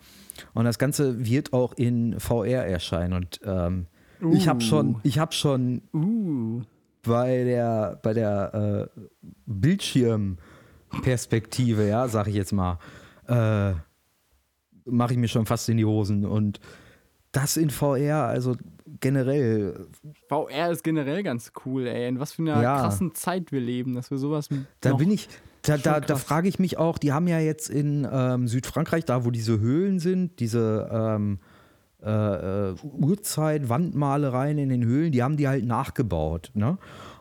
Und das Ganze wird auch in VR erscheinen. Und ähm, ich habe schon, ich habe schon Uh. bei der, bei der äh, Bildschirmperspektive, ja, sag ich jetzt mal, äh, mache ich mir schon fast in die Hosen. Und das in VR, also generell, VR ist generell ganz cool, ey. In was für einer Ja. krassen Zeit wir leben, dass wir sowas. da bin ich, da, da, da frage ich mich auch, die haben ja jetzt in ähm, Südfrankreich, da wo diese Höhlen sind, diese ähm, äh, äh, Urzeit-Wandmalereien in den Höhlen, die haben die halt nachgebaut. Ne?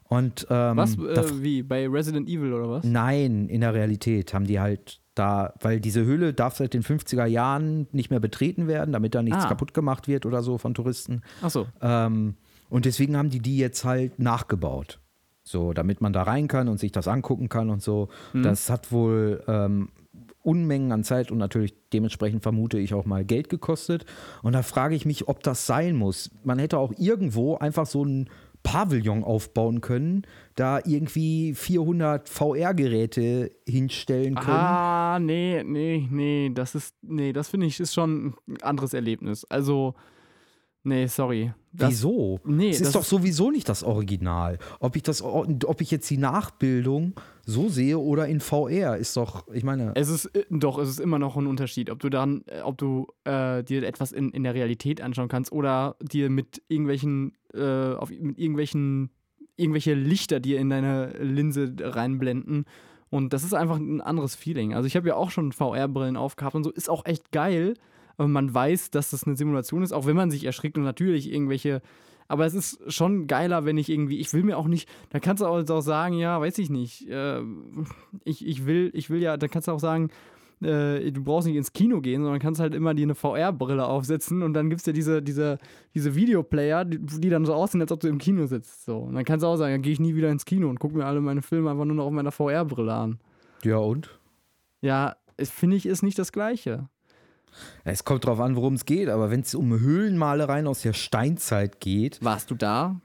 Und ähm, Was? Äh, wie? Bei Resident Evil oder was? Nein, in der Realität haben die halt da, weil diese Höhle darf seit den 50er Jahren nicht mehr betreten werden, damit da nichts Ah. kaputt gemacht wird oder so von Touristen. Achso. Ähm, und deswegen haben die die jetzt halt nachgebaut. So, damit man da rein kann und sich das angucken kann und so. Mhm. Das hat wohl ähm, Unmengen an Zeit und natürlich dementsprechend vermute ich auch mal Geld gekostet. Und da frage ich mich, ob das sein muss. Man hätte auch irgendwo einfach so ein Pavillon aufbauen können, da irgendwie 400 VR-Geräte hinstellen können. Ah, nee, nee, nee. Das ist. Nee, das finde ich ist schon ein anderes Erlebnis. Also. Nee, sorry. Das, Wieso? Nee, es das ist doch ist- sowieso nicht das Original. Ob ich das, ob ich jetzt die Nachbildung so sehe oder in VR, ist doch, ich meine, Es ist äh, doch, es ist immer noch ein Unterschied, ob du dann, äh, ob du äh, dir etwas in, in der Realität anschauen kannst oder dir mit irgendwelchen, äh, auf, mit irgendwelchen, irgendwelche Lichter dir in deine Linse reinblenden. Und das ist einfach ein anderes Feeling. Also ich habe ja auch schon VR-Brillen aufgehabt und so, ist auch echt geil. Aber man weiß, dass das eine Simulation ist, auch wenn man sich erschrickt und natürlich irgendwelche. Aber es ist schon geiler, wenn ich irgendwie, ich will mir auch nicht, da kannst du auch, sagen, ja, weiß ich nicht, äh, ich, ich will, ich will ja, da kannst du auch sagen, äh, du brauchst nicht ins Kino gehen, sondern kannst halt immer dir eine VR-Brille aufsetzen und dann gibt es ja diese, diese, diese Videoplayer, die, die, dann so aussehen, als ob du im Kino sitzt. So. Und dann kannst du auch sagen, dann gehe ich nie wieder ins Kino und gucke mir alle meine Filme einfach nur noch auf meiner VR-Brille an. Ja, und? Ja, finde ich, ist nicht das Gleiche. Es kommt drauf an, worum es geht, aber wenn es um Höhlenmalereien aus der Steinzeit geht. Warst du da?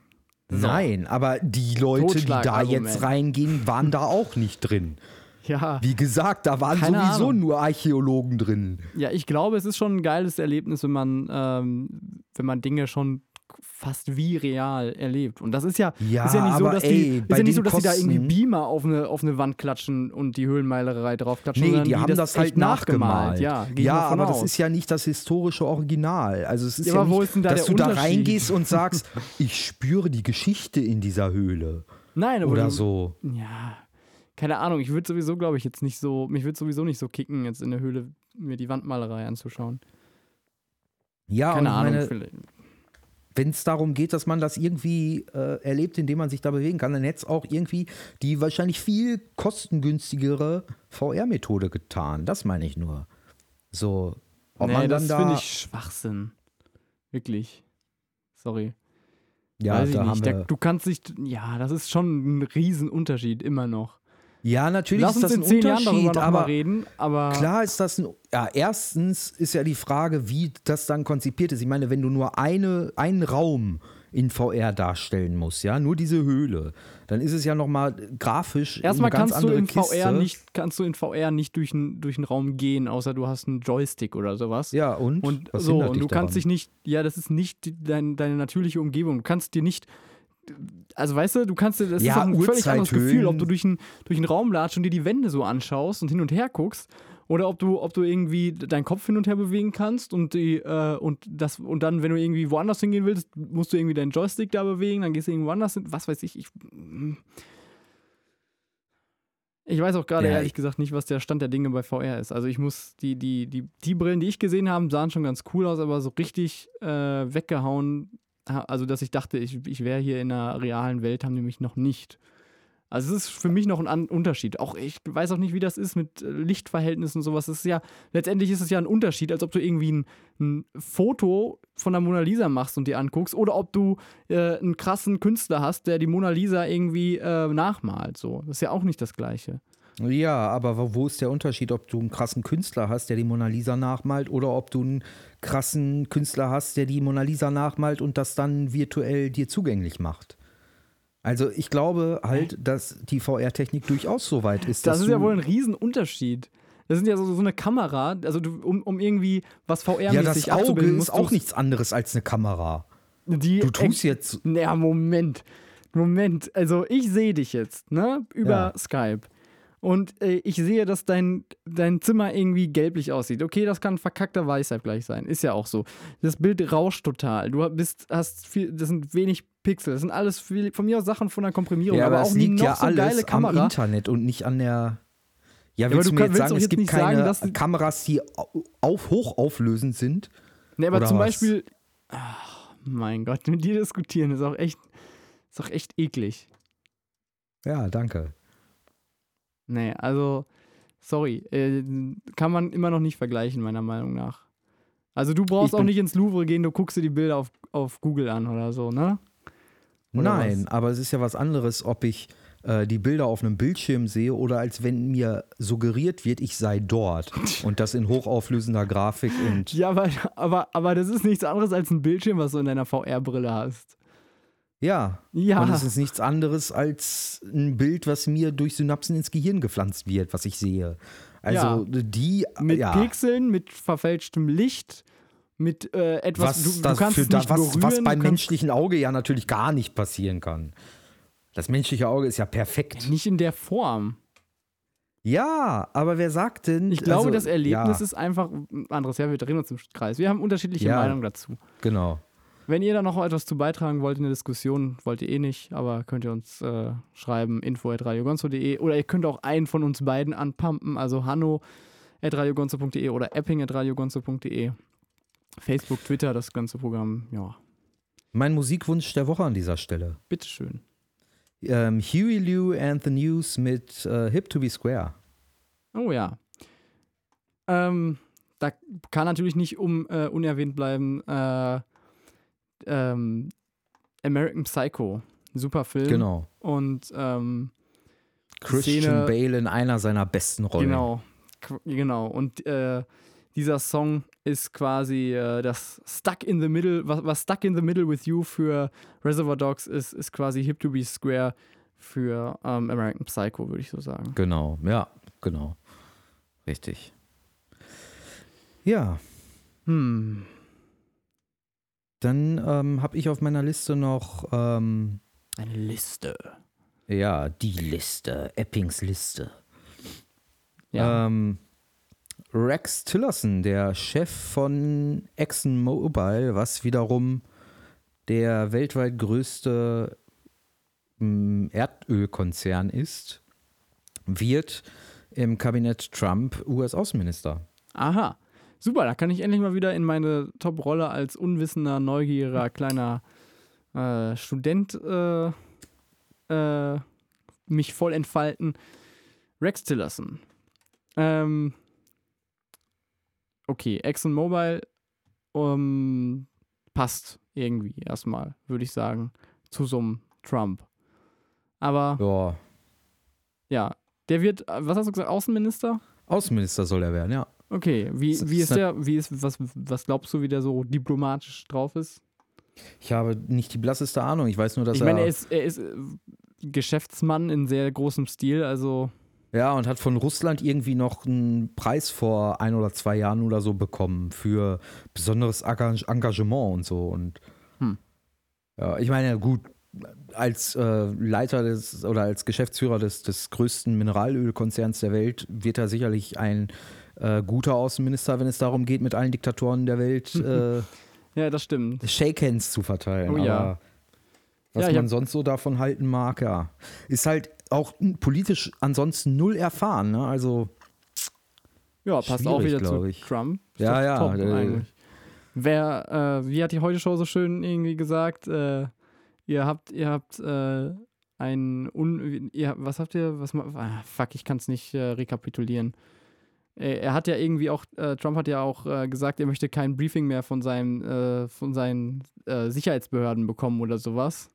So. Nein, aber die Leute, die da jetzt reingehen, waren da auch nicht drin. [LAUGHS] Ja. Wie gesagt, da waren Keine sowieso Ahnung. nur Archäologen drin. Ja, ich glaube, es ist schon ein geiles Erlebnis, wenn man, ähm, wenn man Dinge schon fast wie real erlebt. Und das ist ja, Ja, ist ja nicht so, dass, ey, die, ist ja nicht so, dass die da irgendwie Kosten- Beamer auf eine, auf eine Wand klatschen und die Höhlenmalerei draufklatschen. Nee, die haben das, halt echt nachgemalt. Ja, ja aber das aus. ist ja nicht das historische Original. Also es ist Ja, ja, nicht, da dass du da reingehst und [LAUGHS] sagst, ich spüre die Geschichte in dieser Höhle. Nein, aber Oder du, so. Ja, keine Ahnung. Ich würde sowieso, glaube ich, jetzt nicht so, mich würde sowieso nicht so kicken, jetzt in der Höhle mir die Wandmalerei anzuschauen. Ja, Keine Ahnung. meine, wenn es darum geht, dass man das irgendwie äh, erlebt, indem man sich da bewegen kann, dann hätte es auch irgendwie die wahrscheinlich viel kostengünstigere VR-Methode getan. Das meine ich nur. So, ob nee, man das dann finde da. ich Schwachsinn. Wirklich. Sorry. ja, Weiß ich da haben nicht. Da, du kannst nicht. Ja, das ist schon ein Riesenunterschied immer noch. Ja, natürlich Lass ist uns das in ein Unterschied, aber reden, aber Klar ist das ein. Ja, erstens ist ja die Frage, wie das dann konzipiert ist. Ich meine, wenn du nur eine, einen Raum in VR darstellen musst, ja, nur diese Höhle, dann ist es ja nochmal grafisch. erstmal eine ganz kannst du andere in Kiste. VR nicht, kannst du in VR nicht durch, n- durch einen Raum gehen, außer du hast einen Joystick oder sowas. Ja, und? Und so, und du kannst daran? dich nicht, ja, das ist nicht dein, deine natürliche Umgebung. Du kannst dir nicht, also weißt du, du kannst dir, das Ja, ist auch ein völlig anderes Gefühl, ob du durch einen, durch einen Raum latschst und dir die Wände so anschaust und hin und her guckst. Oder ob du, ob du irgendwie deinen Kopf hin und her bewegen kannst und die, äh, und das, und dann, wenn du irgendwie woanders hingehen willst, musst du irgendwie deinen Joystick da bewegen, dann gehst du irgendwo anders hin. Was weiß ich, ich. Ich weiß auch gerade Ja, ehrlich ich- gesagt nicht, was der Stand der Dinge bei VR ist. Also ich muss, die, die, die, die Brillen, die ich gesehen habe, sahen schon ganz cool aus, aber so richtig äh, weggehauen, ha- also dass ich dachte, ich, ich wäre hier in einer realen Welt, haben die mich noch nicht. Also es ist für mich noch ein Unterschied. Auch ich weiß auch nicht, wie das ist mit äh, Lichtverhältnissen und sowas. Es ist ja, letztendlich ist es ja ein Unterschied, als ob du irgendwie ein, ein Foto von der Mona Lisa machst und dir anguckst oder ob du äh, einen krassen Künstler hast, der die Mona Lisa irgendwie äh, nachmalt. So. Das ist ja auch nicht das Gleiche. Ja, aber wo- ist der Unterschied, ob du einen krassen Künstler hast, der die Mona Lisa nachmalt, oder ob du einen krassen Künstler hast, der die Mona Lisa nachmalt und das dann virtuell dir zugänglich macht? Also ich glaube halt, dass die VR-Technik durchaus so weit ist. Das ist ja wohl ein Riesenunterschied. Das sind ja so, so eine Kamera, also du, um, um irgendwie was VR-mäßig Ja, das Auge ist musst auch nichts anderes als eine Kamera. die Du tust jetzt. Naja, Moment. Moment. Also, ich sehe dich jetzt, ne? Über Ja. Skype. Und äh, ich sehe, dass dein, dein Zimmer irgendwie gelblich aussieht. Okay, das kann verkackter Weißabgleich sein. Ist ja auch so. Das Bild rauscht total. Du bist, hast viel, das sind wenig Pixel. Das sind alles viel, von mir aus Sachen von der Komprimierung. Ja, aber, aber auch liegt noch ja so geile alles am Kamera. Internet und nicht an der. Ja, willst du du mir jetzt sagen, es gibt sagen, keine dass- Kameras, die au- auf, hochauflösend sind? Nee, aber zum was? Beispiel. Ach, mein Gott, mit dir diskutieren ist auch echt, ist auch echt eklig. Ja, danke. Nee, also, sorry, äh, kann man immer noch nicht vergleichen, meiner Meinung nach. Also du brauchst auch nicht ins Louvre gehen, du guckst dir die Bilder auf, auf Google an oder so, ne? Oder Nein, was? aber es ist ja was anderes, ob ich äh, die Bilder auf einem Bildschirm sehe oder als wenn mir suggeriert wird, ich sei dort [LAUGHS] und das in hochauflösender Grafik und Ja, aber, aber, aber das ist nichts anderes als ein Bildschirm, was du in deiner VR-Brille hast. Ja. Ja. Und es ist nichts anderes als ein Bild, was mir durch Synapsen ins Gehirn gepflanzt wird, was ich sehe. Also die Mit ja, Pixeln, mit verfälschtem Licht, mit äh, etwas, was, du, du kannst für es da, nicht was, berühren. was beim menschlichen Auge ja natürlich gar nicht passieren kann. Das menschliche Auge ist ja perfekt. Nicht in der Form. Ja, aber wer sagt denn? Ich glaube, also, das Erlebnis ja, ist einfach ein anderes. Ja, wir drehen uns im Kreis. Wir haben unterschiedliche Ja. Meinungen dazu. Genau. Wenn ihr da noch etwas zu beitragen wollt in der Diskussion, wollt ihr eh nicht, aber könnt ihr uns äh, schreiben, info.radiogonzo.de oder ihr könnt auch einen von uns beiden anpumpen, also hanno.radiogonzo.de oder epping.radiogonzo.de. Facebook, Twitter, das ganze Programm, ja, Mein Musikwunsch der Woche an dieser Stelle. bitteschön. Ähm, Huey Liu and the News mit äh, Hip to be Square. Oh ja. Ähm, da kann natürlich nicht um, äh, unerwähnt bleiben äh, ähm, American Psycho. Super Film. Genau. Und ähm, Christian Szene- Bale in einer seiner besten Rollen. Genau, genau. Und äh, dieser Song ist quasi äh, das Stuck in the Middle, was, was Stuck in the Middle with You für Reservoir Dogs ist, ist quasi Hip to be Square für ähm, American Psycho, würde ich so sagen. Genau, ja, genau. Richtig. Ja, Hm. Dann ähm, habe ich auf meiner Liste noch, ähm, Eine Liste. ja, die Liste, Eppings Liste. Ja. Ähm, Rex Tillerson, der Chef von ExxonMobil, was wiederum der weltweit größte mm, Erdölkonzern ist, wird im Kabinett Trump US-Außenminister. Aha. Super, da kann ich endlich mal wieder in meine Top-Rolle als unwissender, neugieriger, kleiner äh, Student äh, äh, mich voll entfalten. Rex Tillerson. Ähm, okay, ExxonMobil um, passt irgendwie erstmal, würde ich sagen, zu so einem Trump. Aber Ja, ja, der wird, äh, was hast du gesagt, Außenminister? Außenminister soll er werden, ja. Okay, wie, wie ist ist der, wie ist, was, was glaubst du, wie der so diplomatisch drauf ist? Ich habe nicht die blasseste Ahnung. Ich weiß nur, dass ich er, meine, er ist, er ist äh, Geschäftsmann in sehr großem Stil, also ja und hat von Russland irgendwie noch einen Preis vor ein oder zwei Jahren oder so bekommen für besonderes Engag- Engagement und so. Und Hm. ja, ich meine, gut, als äh, Leiter des oder als Geschäftsführer des, des größten Mineralölkonzerns der Welt wird er sicherlich ein äh, guter Außenminister, wenn es darum geht, mit allen Diktatoren der Welt [LAUGHS] äh, ja, das stimmt. Shake Hands zu verteilen. Oh ja. Aber was Ja, man hab- sonst so davon halten mag, ja. Ist halt auch politisch ansonsten null erfahren, ne? Also, Ja, passt auch wieder zu ich. Trump. Ist Ja, ja, Top äh, eigentlich. Wer, äh, wie hat die heute Show so schön irgendwie gesagt? Äh, ihr habt, ihr habt äh, ein un, ihr, was habt ihr, was ah, fuck, ich kann es nicht äh, rekapitulieren. Er hat ja irgendwie auch, äh, Trump hat ja auch äh, gesagt, er möchte kein Briefing mehr von seinem, äh, von seinen äh, Sicherheitsbehörden bekommen oder sowas.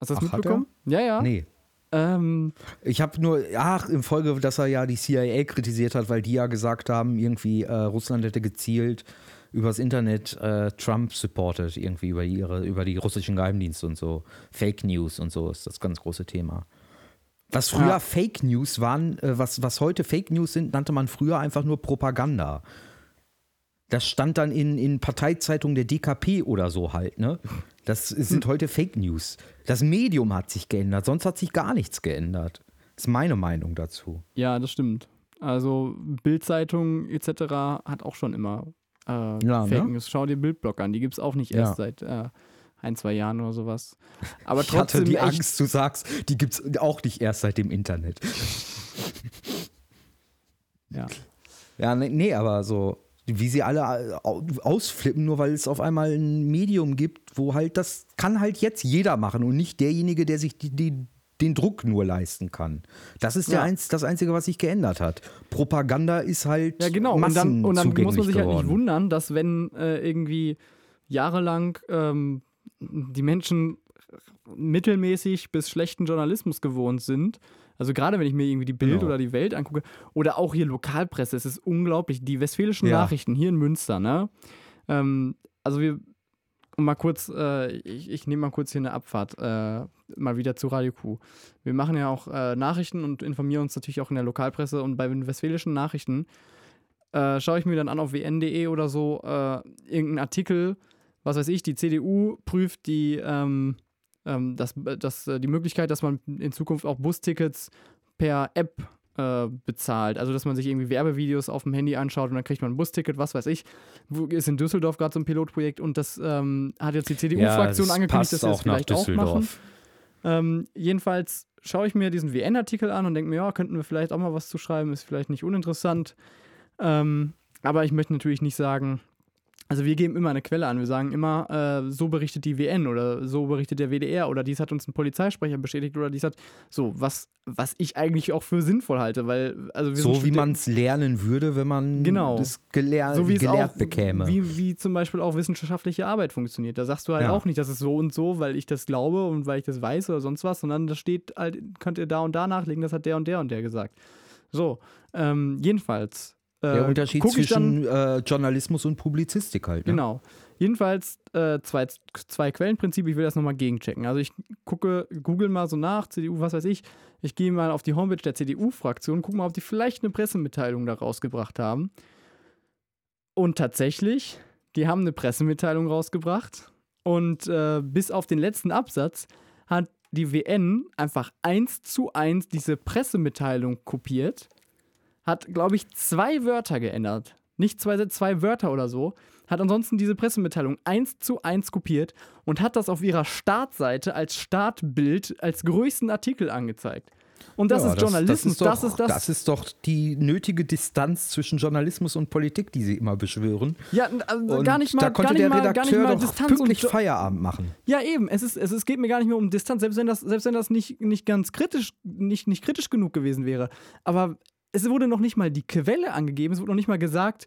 Hast du das Ach, mitbekommen? Ja, ja. nee. Ähm, Ich habe nur, ach, in Folge, dass er ja die CIA kritisiert hat, weil die ja gesagt haben, irgendwie äh, Russland hätte gezielt übers Internet äh, Trump supported, irgendwie über ihre, über die russischen Geheimdienste und so. Fake News und so ist das ganz große Thema. Was früher Ja. Fake News waren, äh, was, was heute Fake News sind, nannte man früher einfach nur Propaganda. Das stand dann in, in Parteizeitungen der DKP oder so halt, ne? Das sind heute Fake News. Das Medium hat sich geändert, sonst hat sich gar nichts geändert. ist meine Meinung dazu. Ja, das stimmt. Also Bildzeitung etc. hat auch schon immer äh, Ja, Fake ne? News. Schau dir Bildblock an, die gibt es auch nicht Ja. erst seit äh, ein, zwei Jahren oder sowas. Aber Ich hatte trotzdem die Angst, du sagst, die gibt es auch nicht erst seit dem Internet. [LAUGHS] Ja. Ja, nee, nee, aber so, wie sie alle au- ausflippen, nur weil es auf einmal ein Medium gibt, wo halt das kann halt jetzt jeder machen und nicht derjenige, der sich die, die, den Druck nur leisten kann. Das ist der Ja. eins, das Einzige, was sich geändert hat. Propaganda ist halt Ja, genau. Und dann, und dann muss man sich halt nicht geworden. wundern, dass wenn äh, irgendwie jahrelang ähm, die Menschen mittelmäßig bis schlechten Journalismus gewohnt sind, also gerade wenn ich mir irgendwie die Bild Genau. oder die Welt angucke, oder auch hier Lokalpresse, es ist unglaublich, die westfälischen Ja. Nachrichten hier in Münster, ne? Ähm, also wir, mal kurz, äh, ich, ich nehme mal kurz hier eine Abfahrt, äh, mal wieder zu Radio Q. Wir machen ja auch äh, Nachrichten und informieren uns natürlich auch in der Lokalpresse und bei den westfälischen Nachrichten äh, schaue ich mir dann an auf wn.de oder so äh, irgendeinen Artikel, was weiß ich, die CDU prüft die, ähm, ähm, das, das, äh, die Möglichkeit, dass man in Zukunft auch Bustickets per App äh, bezahlt. Also, dass man sich irgendwie Werbevideos auf dem Handy anschaut und dann kriegt man ein Busticket, was weiß ich. Ist in Düsseldorf gerade so ein Pilotprojekt und das ähm, hat jetzt die CDU-Fraktion das angekündigt, dass sie das vielleicht auch machen. Ähm, jedenfalls schaue ich mir diesen WN-Artikel an und denke mir, ja, könnten wir vielleicht auch mal was zu schreiben, ist vielleicht nicht uninteressant. Ähm, aber ich möchte natürlich nicht sagen, Also wir geben immer eine Quelle an. Wir sagen immer, äh, so berichtet die WN oder so berichtet der WDR oder dies hat uns ein Polizeisprecher bestätigt oder dies hat so, was, was ich eigentlich auch für sinnvoll halte, weil also wir So wie man es lernen würde, wenn man Genau. das gelehr so gelehrt auch, bekäme. Wie, wie zum Beispiel auch wissenschaftliche Arbeit funktioniert. Da sagst du halt Ja. auch nicht, das ist so und so, weil ich das glaube und weil ich das weiß oder sonst was, sondern da steht halt, könnt ihr da und da nachlegen, das hat der und der und der gesagt. So, ähm, jedenfalls. Äh, der Unterschied guck ich dann, zwischen äh, Journalismus und Publizistik halt. Ne? Genau. Jedenfalls äh, zwei, zwei Quellenprinzip, ich will das nochmal gegenchecken. Also ich gucke, google mal so nach, CDU, was weiß ich. Ich gehe mal auf die Homepage der CDU-Fraktion, gucke mal, ob die vielleicht eine Pressemitteilung da rausgebracht haben. Und tatsächlich, die haben eine Pressemitteilung rausgebracht. Und äh, bis auf den letzten Absatz hat die WN einfach eins zu eins diese Pressemitteilung kopiert, hat, glaube ich, zwei Wörter geändert. Nicht zwei, zwei Wörter oder so. Hat ansonsten diese Pressemitteilung eins zu eins kopiert und hat das auf ihrer Startseite als Startbild als größten Artikel angezeigt. Und das Ja, ist Journalismus, Das, das ist, ist doch, das. das ist doch die nötige Distanz zwischen Journalismus und Politik, die sie immer beschwören. ja, also Und gar nicht mal, da konnte der Redakteur mal doch Distanz und pünktlich Jo- Feierabend machen. Ja, eben. Es, ist, es, ist, geht mir gar nicht mehr um Distanz, selbst wenn das, selbst wenn das nicht, nicht ganz kritisch, nicht, nicht kritisch genug gewesen wäre. Aber es wurde noch nicht mal die Quelle angegeben, es wurde noch nicht mal gesagt,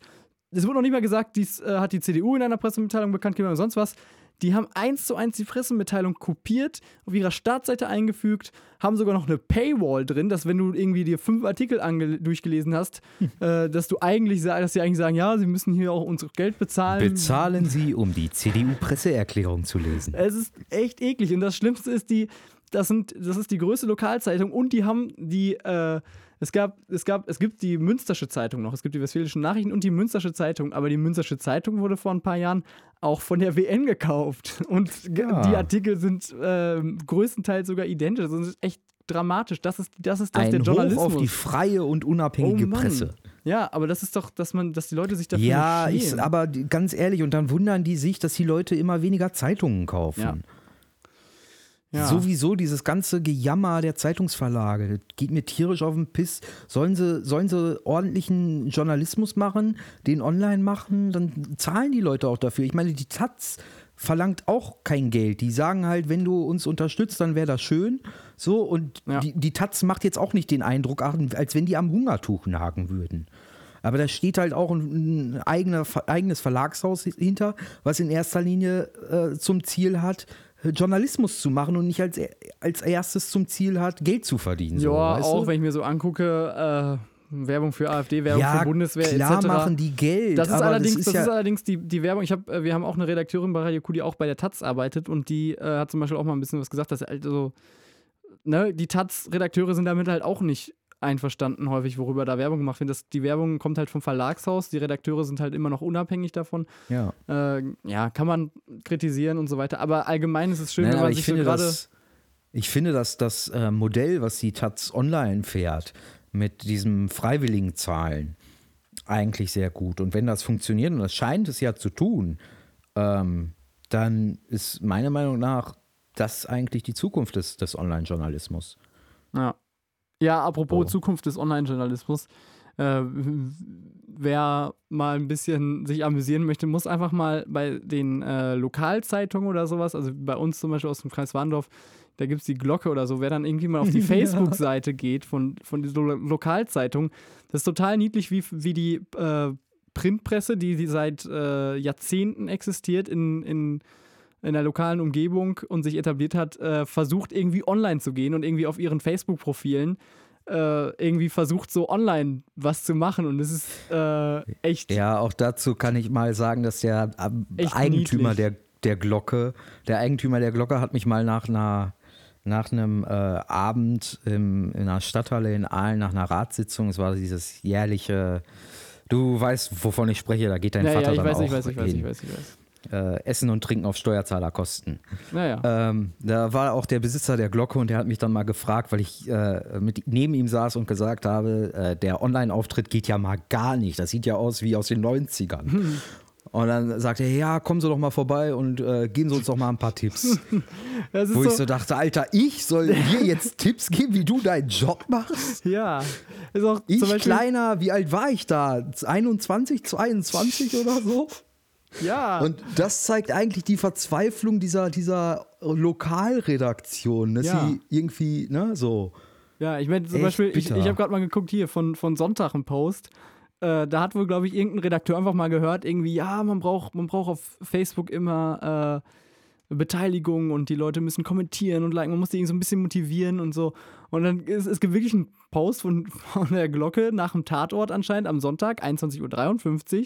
es wurde noch nicht mal gesagt, dies äh, hat die CDU in einer Pressemitteilung bekannt gegeben oder sonst was. Die haben eins zu eins die Pressemitteilung kopiert, auf ihrer Startseite eingefügt, haben sogar noch eine Paywall drin, dass wenn du irgendwie dir fünf Artikel durchgelesen hast, äh, dass du eigentlich dass sie eigentlich sagen, ja, sie müssen hier auch unser Geld bezahlen. Bezahlen Sie, um die CDU-Presseerklärung zu lesen. Es ist echt eklig. Und das Schlimmste ist die, das sind, das ist die größte Lokalzeitung und die haben die, äh, es gab, es gab, es gibt die Münstersche Zeitung noch, es gibt die Westfälischen Nachrichten und die Münstersche Zeitung, aber die Münstersche Zeitung wurde vor ein paar Jahren auch von der WN gekauft. Und Ja. die Artikel sind äh, größtenteils sogar identisch. Das ist echt dramatisch. Das ist, das ist doch der Ein Hoch Journalismus. auf die freie und unabhängige Oh. Presse. Ja, aber das ist doch, dass man, dass die Leute sich dafür Ja, ich, aber ganz ehrlich, und dann wundern die sich, dass die Leute immer weniger Zeitungen kaufen. Ja. Ja. Sowieso dieses ganze Gejammer der Zeitungsverlage, das geht mir tierisch auf den Piss. Sollen sie, sollen sie ordentlichen Journalismus machen, den online machen, dann zahlen die Leute auch dafür. Ich meine, die Taz verlangt auch kein Geld. Die sagen halt, wenn du uns unterstützt, dann wäre das schön. So, und Ja. die, die Taz macht jetzt auch nicht den Eindruck, als wenn die am Hungertuch nagen würden. Aber da steht halt auch ein, eigener, eigenes Verlagshaus hinter, was in erster Linie äh, zum Ziel hat, Journalismus zu machen und nicht als, als erstes zum Ziel hat, Geld zu verdienen. so, ja, weißt auch du? wenn ich mir so angucke, äh, Werbung für AfD, Werbung ja, für Bundeswehr klar etc. machen die Geld. Das ist allerdings, das das ist ist ja, allerdings die, die Werbung. Ich hab, äh, wir haben auch eine Redakteurin bei Radio Q, die auch bei der Taz arbeitet und die äh, hat zum Beispiel auch mal ein bisschen was gesagt, dass halt so, ne, die Taz-Redakteure sind damit halt auch nicht einverstanden häufig, worüber da Werbung gemacht wird. Das, die Werbung kommt halt vom Verlagshaus, die Redakteure sind halt immer noch unabhängig davon. ja. Äh, ja, kann man kritisieren und so weiter, aber allgemein ist es schön, Nein, wenn man ich sich so finde, gerade... ich finde, dass das äh, Modell, was die Taz online fährt, mit diesem freiwilligen Zahlen, eigentlich sehr gut. Und wenn das funktioniert, und das scheint es ja zu tun, ähm, dann ist meiner Meinung nach das eigentlich die Zukunft des, des Online-Journalismus. Ja. Ja, apropos So. Zukunft des Online-Journalismus. Äh, wer mal ein bisschen sich amüsieren möchte, muss einfach mal bei den äh, Lokalzeitungen oder sowas, also bei uns zum Beispiel aus dem Kreis Warndorf, da gibt es die Glocke oder so, wer dann irgendwie mal auf die. [LAUGHS] Facebook-Seite geht von, von dieser Lo Lokalzeitung, das ist total niedlich, wie, wie die äh, Printpresse, die, die seit äh, Jahrzehnten existiert in, in in der lokalen Umgebung und sich etabliert hat, äh, versucht irgendwie online zu gehen und irgendwie auf ihren Facebook-Profilen äh, irgendwie versucht, so online was zu machen. Und das ist äh, echt. Ja, auch dazu kann ich mal sagen, dass der Echt Eigentümer niedlich. der, der Glocke, der Eigentümer der Glocke hat mich mal nach einer nach einem äh, Abend im, in einer Stadthalle in Aalen nach einer Ratssitzung, es war dieses jährliche, du weißt, wovon ich spreche, da geht dein ja, ja, Vater ich dann weiß, auch ich weiß, ich weiß, hin. ich weiß, ich weiß. Äh, Essen und Trinken auf Steuerzahlerkosten. Naja. Ähm, da war auch der Besitzer der Glocke und der hat mich dann mal gefragt, weil ich äh, mit, neben ihm saß und gesagt habe, äh, der Online-Auftritt geht ja mal gar nicht. Das sieht ja aus wie aus den 90ern. Und dann sagte er, ja, kommen Sie doch mal vorbei und äh, geben Sie uns doch mal ein paar Tipps. [LAUGHS] Wo so, ich so dachte, Alter, ich soll dir jetzt [LAUGHS] Tipps geben, wie du deinen Job machst? ja. Ist auch Ich Beispiel, kleiner, wie alt war ich da? 21, 22 oder so? Ja. Und das zeigt eigentlich die Verzweiflung dieser, dieser Lokalredaktion, dass Ja. sie irgendwie, ne, so. Ja, ich meine zum Echt Beispiel, ich, bitter. ich habe gerade mal geguckt hier von, von Sonntag ein Post. Äh, da hat wohl, glaube ich, irgendein Redakteur einfach mal gehört, irgendwie, ja, man braucht, man braucht auf Facebook immer äh, Beteiligung und die Leute müssen kommentieren und liken, man muss die irgendwie so ein bisschen motivieren und so. Und dann ist es gibt wirklich einen Post von, [LAUGHS] von der Glocke nach dem Tatort anscheinend am Sonntag, 21.53 Uhr.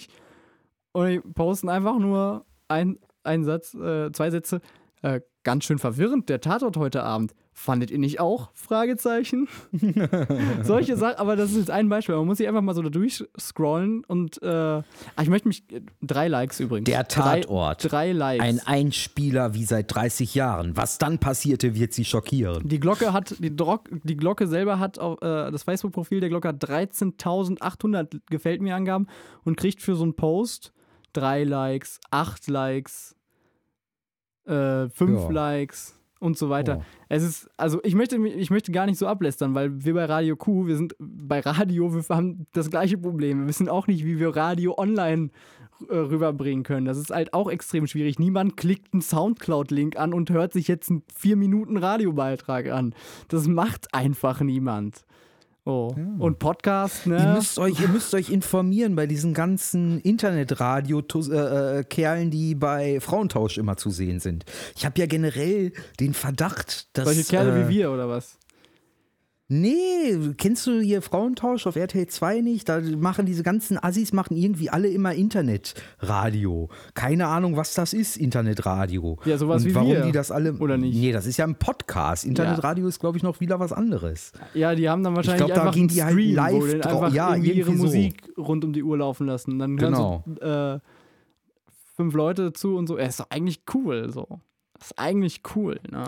Und die posten einfach nur ein, einen Satz, äh, zwei Sätze. Äh, ganz schön verwirrend, der Tatort heute Abend. Fandet ihr nicht auch? Fragezeichen. [LAUGHS] Solche Sachen, aber das ist jetzt ein Beispiel. Man muss sich einfach mal so da durchscrollen und äh, ah, ich möchte mich. Drei Likes übrigens. Der Tatort. Drei, drei Likes. Ein Einspieler wie seit 30 Jahren. Was dann passierte, wird sie schockieren. die Glocke hat, die, Drock, die Glocke selber hat, auf, äh, das Facebook-Profil der Glocke hat 13.800 gefällt mir Angaben und kriegt für so einen Post drei Likes, acht Likes, äh, fünf Ja. Likes und so weiter. Oh. Es ist, also ich möchte, ich möchte gar nicht so ablästern, weil wir bei Radio Q, wir sind bei Radio, wir haben das gleiche Problem. Wir wissen auch nicht, wie wir Radio online äh, rüberbringen können. Das ist halt auch extrem schwierig. Niemand klickt einen Soundcloud-Link an und hört sich jetzt einen 4-Minuten-Radiobeitrag an. Das macht einfach niemand. Oh. Und Podcast, ne? Ihr müsst, euch, ihr müsst euch informieren bei diesen ganzen Internetradio-Kerlen, die bei Frauentausch immer zu sehen sind. Ich habe ja generell den Verdacht, dass. Solche Kerle äh, wie wir oder was? Nee, kennst du hier Frauentausch auf RTL 2 nicht? Da machen diese ganzen Assis machen irgendwie alle immer Internetradio. Keine Ahnung, was das ist, Internetradio. Ja, sowas Und wie warum wir. die das alle. Oder nicht? Nee, das ist ja ein Podcast. Internetradio ist, glaube ich, noch wieder was anderes. Ja, die haben dann wahrscheinlich glaub, da einfach gehen einen die halt live einfach ja, irgendwie ihre so. Musik rund um die Uhr laufen lassen. Dann hören Genau. so, äh, fünf Leute zu und so. Ja, ist doch eigentlich cool so. ist eigentlich cool, ne?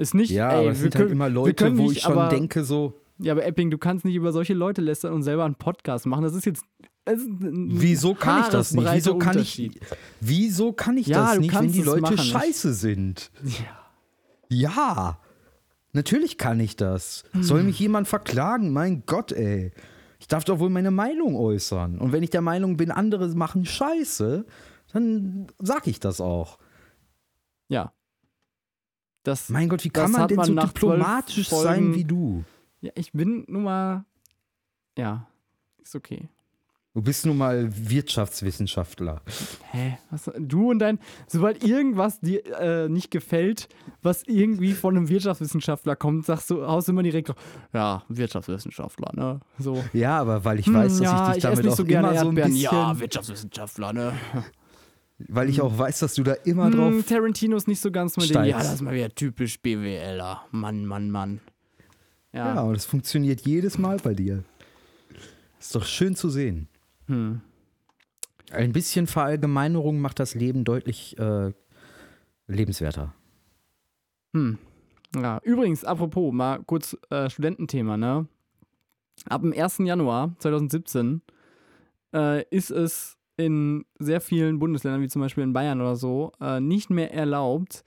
Ist nicht, Ja, ey, aber wir es sind können, halt immer Leute, wo nicht, ich schon aber, denke, so. Ja, aber Epping, du kannst nicht über solche Leute lästern und selber einen Podcast machen. Das ist jetzt. Das ist Wieso kann ich das nicht? Wieso kann ich, wieso kann ich Ja, das nicht, wenn die Leute machen, scheiße sind? Ja. Ja, natürlich kann ich das. Hm. Soll mich jemand verklagen? Mein Gott, ey. Ich darf doch wohl meine Meinung äußern. Und wenn ich der Meinung bin, andere machen Scheiße, dann sag ich das auch. ja. Das, Mein Gott, wie kann man denn man so diplomatisch Folgen- sein wie du? ja, ich bin nun mal. Ja, ist okay. Du bist nun mal Wirtschaftswissenschaftler. Hä? Was, du und dein. Sobald irgendwas dir äh, nicht gefällt, was irgendwie von einem Wirtschaftswissenschaftler kommt, sagst du, haust immer direkt, ja, Wirtschaftswissenschaftler, ne? So. Ja, aber weil ich Hm, weiß, dass ja, ich dich ich damit nicht auch so gerne immer so ein Erdbeeren. bisschen, Ja, Wirtschaftswissenschaftler, ne? Weil ich auch weiß, dass du da immer drauf Hm, Tarantino ist nicht so ganz Ding. steigst. Ja, das ist mal wieder typisch BWLer. Mann, Mann, Mann. Ja. Ja, und es funktioniert jedes Mal bei dir. Ist doch schön zu sehen. Hm. Ein bisschen Verallgemeinerung macht das Leben deutlich äh, lebenswerter. Hm. Ja, übrigens, apropos, mal kurz äh, Studententhema, ne? Ab dem 1. Januar 2017 äh, ist es in sehr vielen Bundesländern, wie zum Beispiel in Bayern oder so, äh, nicht mehr erlaubt.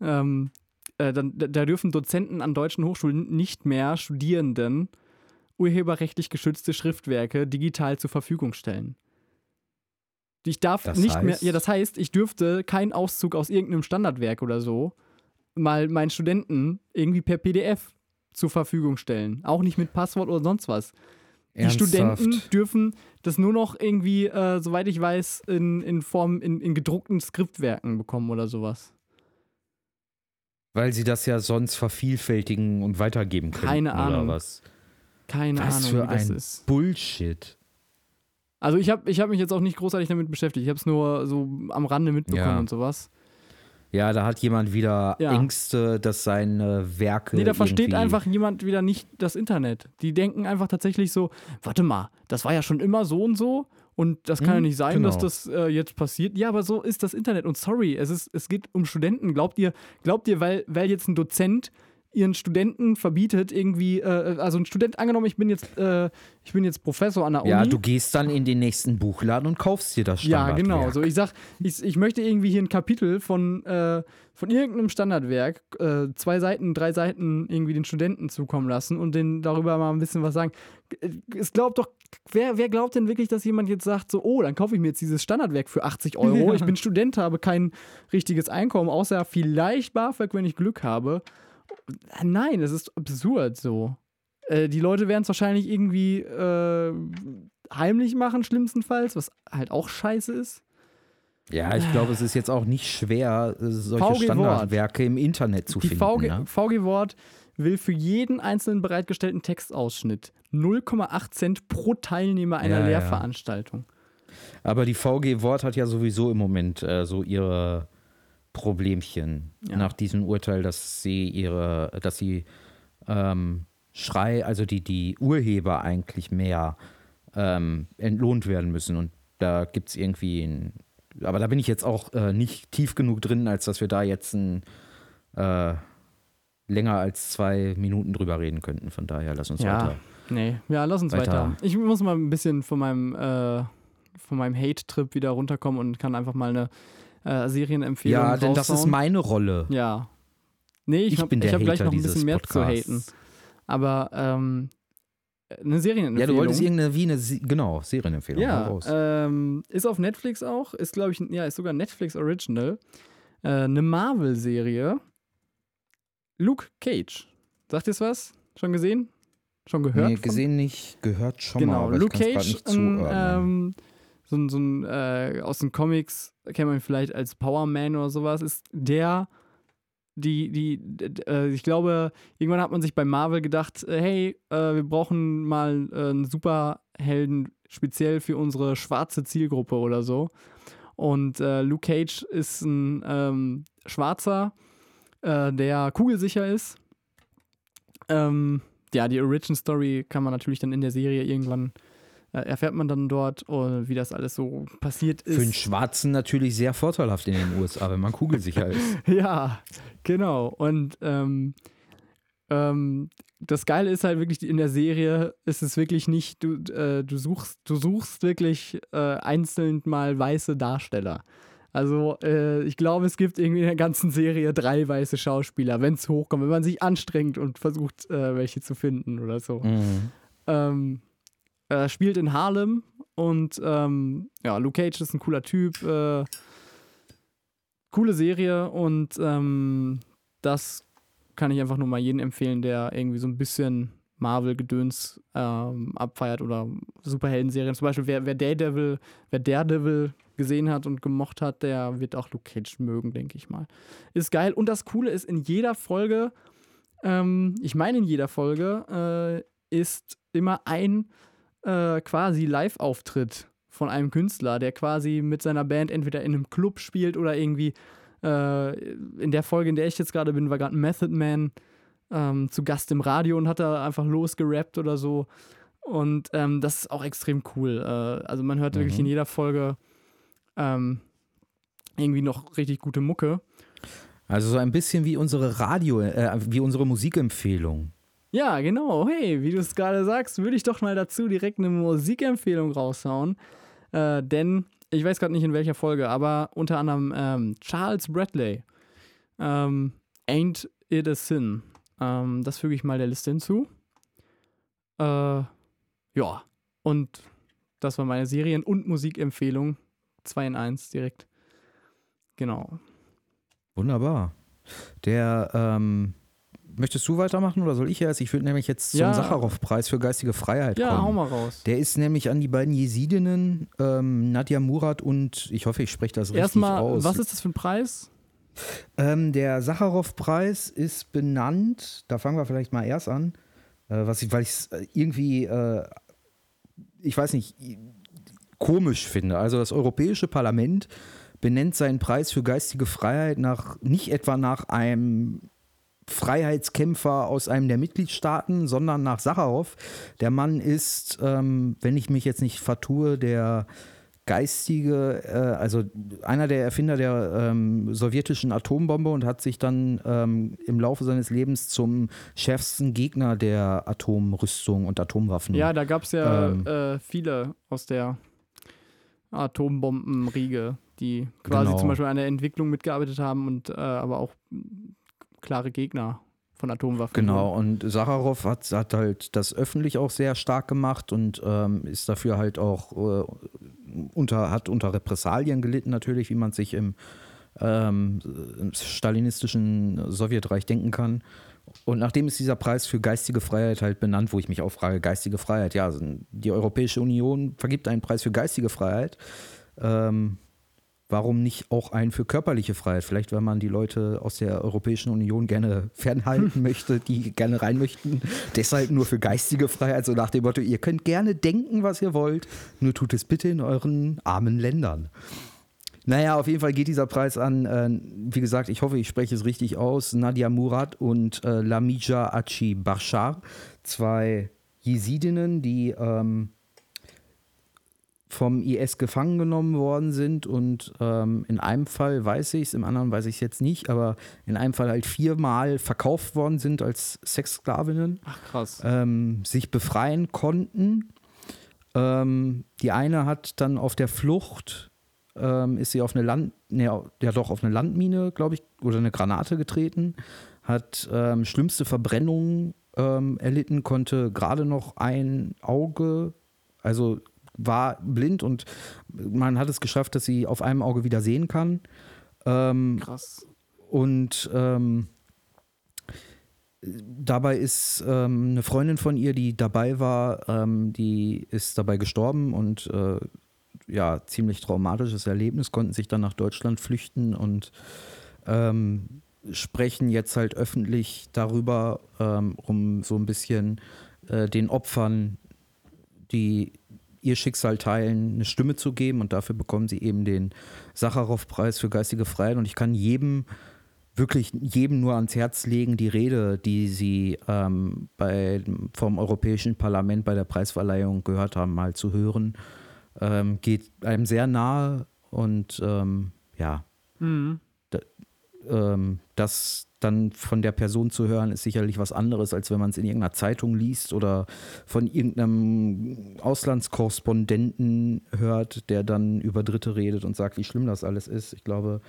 Ähm, äh, da, da dürfen Dozenten an deutschen Hochschulen nicht mehr Studierenden urheberrechtlich geschützte Schriftwerke digital zur Verfügung stellen. Ich darf Das nicht mehr, heißt? ja, das heißt, ich dürfte keinen Auszug aus irgendeinem Standardwerk oder so mal meinen Studenten irgendwie per PDF zur Verfügung stellen. Auch nicht mit Passwort oder sonst was. Die Studenten dürfen das nur noch irgendwie, äh, soweit ich weiß, in, in Form, in, in gedruckten Skriptwerken bekommen oder sowas. Weil sie das ja sonst vervielfältigen und weitergeben können. Keine Ahnung. Oder was? Keine Was Ahnung, für wie das ein ist. Bullshit. Also ich habe ich hab mich jetzt auch nicht großartig damit beschäftigt. Ich habe es nur so am Rande mitbekommen Ja. und sowas. Ja, da hat jemand wieder Ja. Ängste, dass seine Werke. Nee, da versteht einfach jemand wieder nicht das Internet. Die denken einfach tatsächlich so, warte mal, das war ja schon immer so und so und das kann ja Hm, nicht sein, genau. dass das äh, jetzt passiert. Ja, aber so ist das Internet und sorry, es, ist, es geht um Studenten. Glaubt ihr, glaubt ihr weil, weil jetzt ein Dozent ihren Studenten verbietet, irgendwie, äh, also ein Student, angenommen, ich bin jetzt, äh, ich bin jetzt Professor an der Uni. Ja, du gehst dann in den nächsten Buchladen und kaufst dir das Ja, Standardwerk. genau. So, ich sag, ich, ich möchte irgendwie hier ein Kapitel von, äh, von irgendeinem Standardwerk, äh, zwei Seiten, drei Seiten irgendwie den Studenten zukommen lassen und denen darüber mal ein bisschen was sagen. Es glaubt doch, wer, wer glaubt denn wirklich, dass jemand jetzt sagt, so, oh, dann kaufe ich mir jetzt dieses Standardwerk für 80 [LAUGHS] Euro. Ich bin Student, habe kein richtiges Einkommen, außer vielleicht BAföG, wenn ich Glück habe. Nein, das ist absurd so. Äh, die Leute werden es wahrscheinlich irgendwie äh, heimlich machen, schlimmstenfalls, was halt auch scheiße ist. Ja, ich glaube, es ist jetzt auch nicht schwer, äh, solche. Standardwerke im Internet zu Die finden. VG, ne? VG Wort will für jeden einzelnen bereitgestellten Textausschnitt 0,8 Cent pro Teilnehmer einer Ja, ja. Lehrveranstaltung. Aber die VG Wort hat ja sowieso im Moment äh, so ihre Problemchen Ja. nach diesem Urteil, dass sie ihre, dass sie ähm, Schrei, also die, die Urheber eigentlich mehr ähm, entlohnt werden müssen. Und da gibt es irgendwie ein, aber da bin ich jetzt auch äh, nicht tief genug drin, als dass wir da jetzt ein äh, länger als zwei Minuten drüber reden könnten. Von daher lass uns Ja. weiter. Nee, ja, lass uns weiter. Weiter. Ich muss mal ein bisschen von meinem, äh, von meinem Hate-Trip wieder runterkommen und kann einfach mal eine äh, Serienempfehlung Ja, denn das ist meine Rolle. Ja. Nee, ich, Ich hab- bin der ich habe gleich noch ein bisschen mehr zu Podcasts. haten. Aber ähm, eine Serienempfehlung. Ja, du wolltest irgendeine, wie eine, genau, Serienempfehlung. Ja, ähm, ist auf Netflix auch, ist glaube ich, ja, ist sogar Netflix Original. Äh, eine Marvel-Serie. Luke Cage. Sagt ihr's was? Schon gesehen? Schon gehört? nee, von? gesehen nicht, gehört schon mal, Genau, Luke Cage, ähm, so ein, so ein äh, aus den Comics kennt man vielleicht als Power Man oder sowas, ist der, die, die, äh, ich glaube, irgendwann hat man sich bei Marvel gedacht, äh, hey, äh, wir brauchen mal äh, einen Superhelden speziell für unsere schwarze Zielgruppe oder so. Und äh, Luke Cage ist ein ähm, Schwarzer, äh, der kugelsicher ist. Ähm, ja, die Origin Story kann man natürlich dann in der Serie irgendwann erfährt man dann dort, äh, wie das alles so passiert Für einen ist. Schwarzen natürlich sehr vorteilhaft in den USA, wenn man kugelsicher [LAUGHS] ist. Ja, genau. Und ähm, ähm, das Geile ist halt wirklich, in der Serie ist es wirklich nicht, du, äh, du suchst, du suchst wirklich äh, einzeln mal weiße Darsteller. Also äh, ich glaube, es gibt irgendwie in der ganzen Serie drei weiße Schauspieler, wenn es hochkommt, wenn man sich anstrengt und versucht, äh, welche zu finden oder so. Mhm. Ähm, er spielt in Harlem und ähm, ja, Luke Cage ist ein cooler Typ. Äh, coole Serie und ähm, das kann ich einfach nur mal jedem empfehlen, der irgendwie so ein bisschen Marvel-Gedöns ähm, abfeiert oder Superhelden-Serien. Zum Beispiel, wer, wer Daredevil, wer Daredevil gesehen hat und gemocht hat, der wird auch Luke Cage mögen, denke ich mal. Ist geil. Und das Coole ist, in jeder Folge, ähm, ich meine in jeder Folge, äh, ist immer ein äh, quasi Live-Auftritt von einem Künstler, der quasi mit seiner Band entweder in einem Club spielt oder irgendwie äh, in der Folge, in der ich jetzt gerade bin, war gerade ein Method Man ähm, zu Gast im Radio und hat da einfach losgerappt oder so. Und ähm, das ist auch extrem cool. Äh, also man hört wirklich Mhm. in jeder Folge ähm, irgendwie noch richtig gute Mucke. Also so ein bisschen wie unsere Radio, äh, wie unsere Musikempfehlung. Ja, genau. Hey, wie du es gerade sagst, würde ich doch mal dazu direkt eine Musikempfehlung raushauen. Äh, denn ich weiß gerade nicht in welcher Folge, aber unter anderem ähm, Charles Bradley. Ähm, Ain't It a Sin. Ähm, das füge ich mal der Liste hinzu. Äh, ja, und das war meine Serien- und Musikempfehlung. 2 in 1 direkt. Genau. Wunderbar. Der, ähm, möchtest du weitermachen oder soll ich erst? Ich würde nämlich jetzt zum Ja. Sacharow-Preis für geistige Freiheit Ja, kommen. hau mal raus. Der ist nämlich an die beiden Jesidinnen, ähm, Nadja Murat und ich hoffe, ich spreche das richtig Erstmal, aus. was ist das für ein Preis? Ähm, der Sacharow-Preis ist benannt, da fangen wir vielleicht mal erst an, äh, was ich, weil ich es irgendwie, äh, ich weiß nicht, komisch finde. Also das Europäische Parlament benennt seinen Preis für geistige Freiheit nach nicht etwa nach einem Freiheitskämpfer aus einem der Mitgliedstaaten, sondern nach Sacharow. Der Mann ist, ähm, wenn ich mich jetzt nicht vertue, der geistige, äh, also einer der Erfinder der ähm, sowjetischen Atombombe und hat sich dann ähm, im Laufe seines Lebens zum schärfsten Gegner der Atomrüstung und Atomwaffen. Ja, da gab es ja Ähm. äh, viele aus der Atombombenriege, die quasi Genau. zum Beispiel an der Entwicklung mitgearbeitet haben und äh, aber auch klare Gegner von Atomwaffen. Genau, und Sacharow hat, hat halt das öffentlich auch sehr stark gemacht und ähm, ist dafür halt auch äh, unter, hat unter Repressalien gelitten, natürlich, wie man sich im, ähm, im stalinistischen Sowjetreich denken kann. Und nachdem ist dieser Preis für geistige Freiheit halt benannt, wo ich mich auch frage, geistige Freiheit, ja, also die Europäische Union vergibt einen Preis für geistige Freiheit. Ähm, warum nicht auch einen für körperliche Freiheit? Vielleicht, wenn man die Leute aus der Europäischen Union gerne fernhalten [LAUGHS] möchte, die gerne rein möchten. Deshalb nur für geistige Freiheit, so nach dem Motto, ihr könnt gerne denken, was ihr wollt, nur tut es bitte in euren armen Ländern. Naja, auf jeden Fall geht dieser Preis an, äh, wie gesagt, ich hoffe, ich spreche es richtig aus, Nadia Murad und äh, Lamija Achi Bashar, zwei Jesidinnen, die ähm, vom IS gefangen genommen worden sind und ähm, in einem Fall weiß ich es, im anderen weiß ich es jetzt nicht, aber in einem Fall halt viermal verkauft worden sind als Sexsklavinnen Ach krass. ähm, sich befreien konnten. Ähm, die eine hat dann auf der Flucht, ähm, ist sie auf eine Land, nee, ja doch, auf eine Landmine, glaube ich, oder eine Granate getreten, hat ähm, schlimmste Verbrennungen ähm, erlitten, konnte gerade noch ein Auge, also war blind und man hat es geschafft, dass sie auf einem Auge wieder sehen kann. Ähm, Krass. und ähm, dabei ist ähm, eine Freundin von ihr, die dabei war, ähm, die ist dabei gestorben und äh, ja, ziemlich traumatisches Erlebnis, konnten sich dann nach Deutschland flüchten und ähm, sprechen jetzt halt öffentlich darüber, ähm, um so ein bisschen äh, den Opfern, die ihr Schicksal teilen, eine Stimme zu geben und dafür bekommen sie eben den Sacharow-Preis für geistige Freiheit. Und ich kann jedem wirklich jedem nur ans Herz legen, die Rede, die sie ähm, bei, vom Europäischen Parlament bei der Preisverleihung gehört haben, mal zu hören, ähm, geht einem sehr nahe und ähm, ja, Mhm. Ähm, das dann von der Person zu hören, ist sicherlich was anderes, als wenn man es in irgendeiner Zeitung liest oder von irgendeinem Auslandskorrespondenten hört, der dann über Dritte redet und sagt, wie schlimm das alles ist. Ich glaube,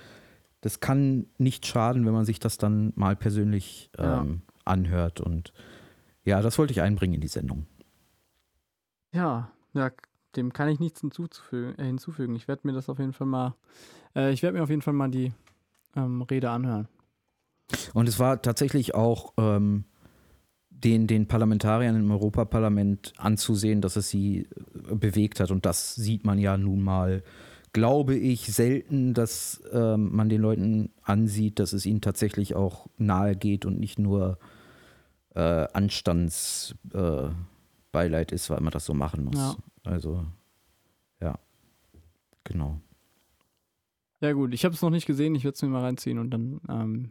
das kann nicht schaden, wenn man sich das dann mal persönlich Ja. ähm, anhört. Und ja, das wollte ich einbringen in die Sendung. Ja, ja, dem kann ich nichts. Äh, hinzufügen. Ich werde mir das auf jeden Fall mal, äh, ich werde mir auf jeden Fall mal die ähm, Rede anhören. Und es war tatsächlich auch ähm, den, den Parlamentariern im Europaparlament anzusehen, dass es sie äh, bewegt hat. Und das sieht man ja nun mal, glaube ich, selten, dass ähm, man den Leuten ansieht, dass es ihnen tatsächlich auch nahe geht und nicht nur äh, Anstandsbeileid äh, ist, weil man das so machen muss. Ja. Also, ja, genau. Ja gut, ich habe es noch nicht gesehen, ich werde es mir mal reinziehen und dann. Ähm,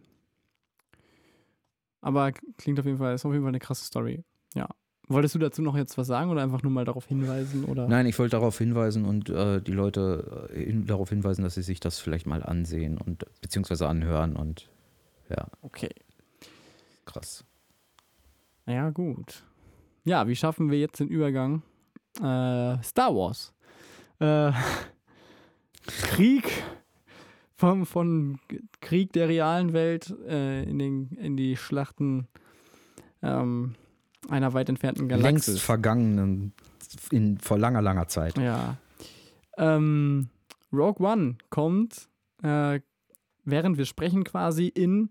aber klingt auf jeden Fall, ist auf jeden Fall eine krasse Story. Ja. Wolltest du dazu noch jetzt was sagen oder einfach nur mal darauf hinweisen? Oder? Nein, ich wollte darauf hinweisen und äh, die Leute äh, hin, darauf hinweisen, dass sie sich das vielleicht mal ansehen und beziehungsweise anhören und ja, Okay. krass. Ja, gut. Ja, wie schaffen wir jetzt den Übergang? Äh, Star Wars. Äh, [LAUGHS] Krieg vom, von Krieg der realen Welt äh, in, den, in die Schlachten ähm, einer weit entfernten Längst Galaxis. vergangenen, in, vor langer, langer Zeit. Ja. Ähm, Rogue One kommt, äh, während wir sprechen, quasi in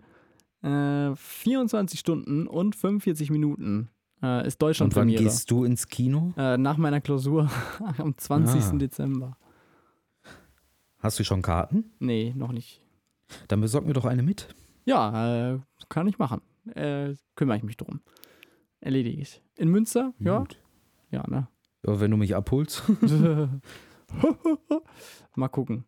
äh, 24 Stunden und 45 Minuten äh, ist Deutschland Und wann Premiere. gehst du ins Kino? Äh, nach meiner Klausur [LAUGHS] am 20. Ah. Dezember. Hast du schon Karten? Nee, noch nicht. Dann besorg mir doch eine mit. Ja, äh, kann ich machen. Äh, kümmere ich mich drum. Erledige ich. In Münster? Ja. Gut. Ja, ne? Ja, wenn du mich abholst. [LAUGHS] [LAUGHS] Mal gucken.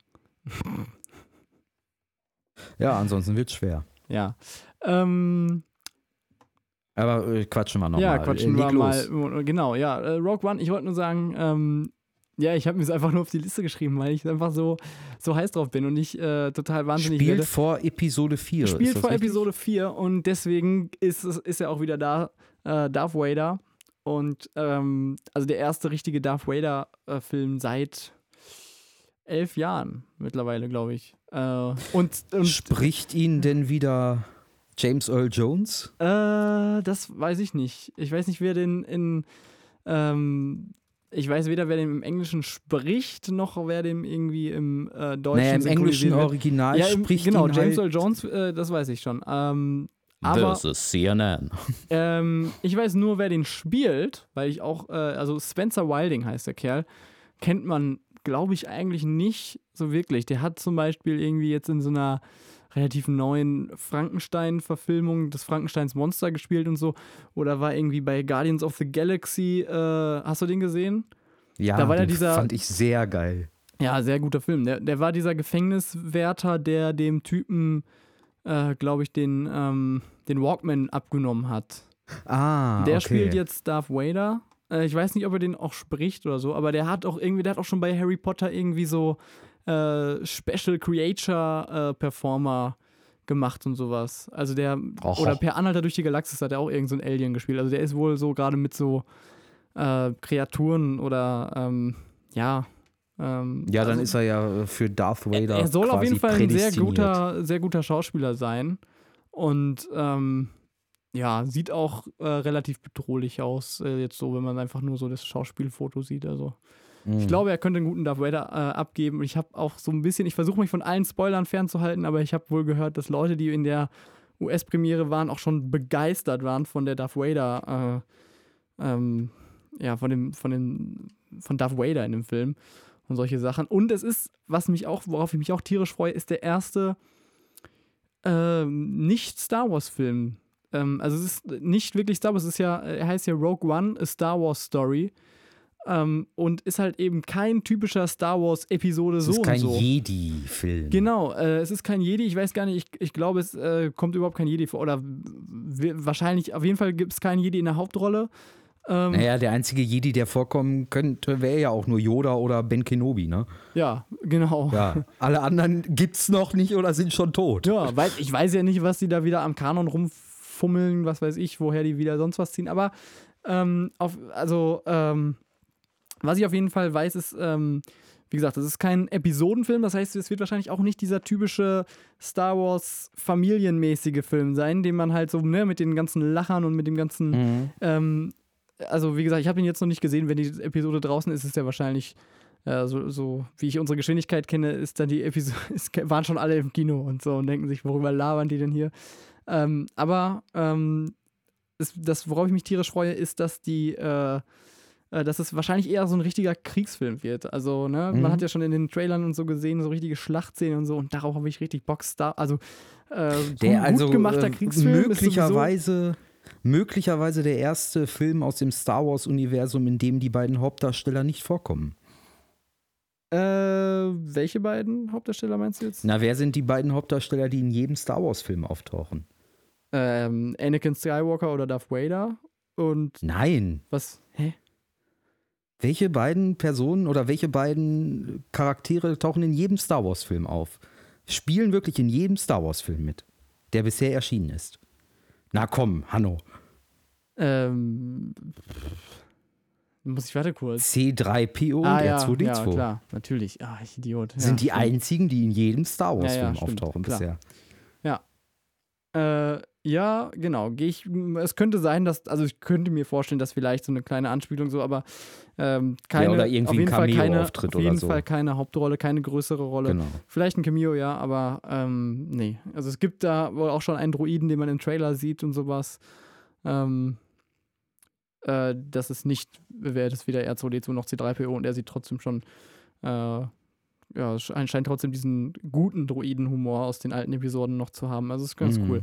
ja, ansonsten wird's schwer. Ja. Ähm, Aber äh, quatschen wir nochmal. Ja, quatschen äh, wir los. mal. Genau, ja. Äh, Rogue One, ich wollte nur sagen, ähm, Ja, ich habe mir es einfach nur auf die Liste geschrieben, weil ich einfach so, so heiß drauf bin und ich äh, total wahnsinnig Spielt werde. vor Episode 4. Spielt vor richtig? Episode 4 und deswegen ist, ist er auch wieder da, äh, Darth Vader. Und ähm, also der erste richtige Darth Vader-Film seit elf Jahren mittlerweile, glaube ich. Äh, und und Spricht ihn denn wieder James Earl Jones? äh, das weiß ich nicht. Ich weiß nicht, wer den in. Ähm, ich weiß weder, wer den im Englischen spricht, noch wer dem irgendwie im äh, Deutschen Naja, im englischen. Original ja, im, spricht genau, ihn James halt Earl Jones, äh, das weiß ich schon. Ähm, aber This is CNN. [LAUGHS] ähm, ich weiß nur, wer den spielt, weil ich auch, äh, also Spencer Wilding heißt der Kerl, kennt man, glaube ich, eigentlich nicht so wirklich. Der hat zum Beispiel irgendwie jetzt in so einer relativ neuen Frankenstein-Verfilmung des Frankensteins Monster gespielt und so. Oder war irgendwie bei Guardians of the Galaxy, äh, hast du den gesehen? Ja, Da war ja den dieser- fand ich sehr geil. Ja, sehr guter Film. Der, der war dieser Gefängniswärter, der dem Typen, äh, glaube ich, den, ähm, den Walkman abgenommen hat. Ah, Der okay. spielt jetzt Darth Vader. Äh, ich weiß nicht, ob er den auch spricht oder so, aber der hat auch irgendwie, der hat auch schon bei Harry Potter irgendwie so äh, Special Creature äh, Performer gemacht und sowas. Also der, Och. oder per Anhalter durch die Galaxis hat er auch irgend so Alien gespielt. Also der ist wohl so gerade mit so äh, Kreaturen oder ähm, ja. Ähm, Ja, dann also, ist er ja für Darth Vader. er soll auf jeden Fall ein sehr guter, sehr guter Schauspieler sein. Und ähm, ja, sieht auch äh, relativ bedrohlich aus, äh, jetzt so, wenn man einfach nur so das Schauspielfoto sieht. Also Mhm. ich glaube, er könnte einen guten Darth Vader äh, abgeben. Ich habe auch so ein bisschen, ich versuche mich von allen Spoilern fernzuhalten, aber ich habe wohl gehört, dass Leute, die in der US-Premiere waren, auch schon begeistert waren von der Darth Vader, äh, ähm, ja, von dem, von dem, von Darth Vader in dem Film und solche Sachen. Und es ist, was mich auch, worauf ich mich auch tierisch freue, ist der erste ähm, nicht-Star Wars-Film. Ähm, also es ist nicht wirklich Star Wars, es ist ja, er heißt ja Rogue One, a Star Wars Story. Ähm, und ist halt eben kein typischer Star Wars-Episode Es so ist kein und so. Jedi-Film. Genau, äh, es ist kein Jedi, ich weiß gar nicht, ich, ich glaube, es äh, kommt überhaupt kein Jedi vor. Oder wahrscheinlich, auf jeden Fall gibt es keinen Jedi in der Hauptrolle. Ähm, Naja, der einzige Jedi, der vorkommen könnte, wäre ja auch nur Yoda oder Ben Kenobi, ne? Ja, genau. Ja. Alle anderen gibt's noch nicht oder sind schon tot. Ja, weil ich weiß ja nicht, was die da wieder am Kanon rumfummeln, was weiß ich, woher die wieder sonst was ziehen. Aber ähm, auf, also, ähm, was ich auf jeden Fall weiß, ist, ähm, wie gesagt, das ist kein Episodenfilm, das heißt, es wird wahrscheinlich auch nicht dieser typische Star Wars familienmäßige Film sein, den man halt so, ne, mit den ganzen Lachern und mit dem ganzen, Mhm. ähm, also wie gesagt, ich habe ihn jetzt noch nicht gesehen, wenn die Episode draußen ist, ist der wahrscheinlich äh, so, so wie ich unsere Geschwindigkeit kenne, ist dann die Episode, [LAUGHS] es waren schon alle im Kino und so und denken sich, worüber labern die denn hier? Ähm, aber ähm, es, das, worauf ich mich tierisch freue, ist, dass die, äh, dass es wahrscheinlich eher so ein richtiger Kriegsfilm wird. Also, ne, Mhm. man hat ja schon in den Trailern und so gesehen, so richtige Schlachtszenen und so und darauf habe ich richtig Bock. Star, also äh, Der gut, also gut gemachter äh, Kriegsfilm möglicherweise, möglicherweise der erste Film aus dem Star Wars-Universum, in dem die beiden Hauptdarsteller nicht vorkommen. Äh, welche beiden Hauptdarsteller meinst du jetzt? Na, wer sind die beiden Hauptdarsteller, die in jedem Star Wars-Film auftauchen? Ähm, Anakin Skywalker oder Darth Vader? Und Nein. was? Welche beiden Personen oder welche beiden Charaktere tauchen in jedem Star Wars-Film auf? Spielen wirklich in jedem Star Wars-Film mit, der bisher erschienen ist. Na komm, Hanno. Ähm, muss ich warte kurz. C3PO ah, und ja, R2D2 ja, klar, natürlich. Ah, ich Idiot. Ja, sind die stimmt. einzigen, die in jedem Star Wars-Film Ja, ja, auftauchen klar. bisher. Äh, ja, genau. Ich. Es könnte sein, dass, also ich könnte mir vorstellen, dass vielleicht so eine kleine Anspielung so, aber ähm, keine. oder irgendwie auf jeden Fall keine, Cameo-Auftritt Auf jeden so. Fall keine Hauptrolle, keine größere Rolle. Genau. Vielleicht ein Cameo, ja, aber ähm, nee. Also es gibt da wohl auch schon einen Druiden, den man im Trailer sieht und sowas. Ähm, äh, das ist nicht, wäre das weder R2D2 noch C3PO und er sieht trotzdem schon, äh, ja, es scheint trotzdem diesen guten Druiden-Humor aus den alten Episoden noch zu haben. Also ist ganz Mhm. cool.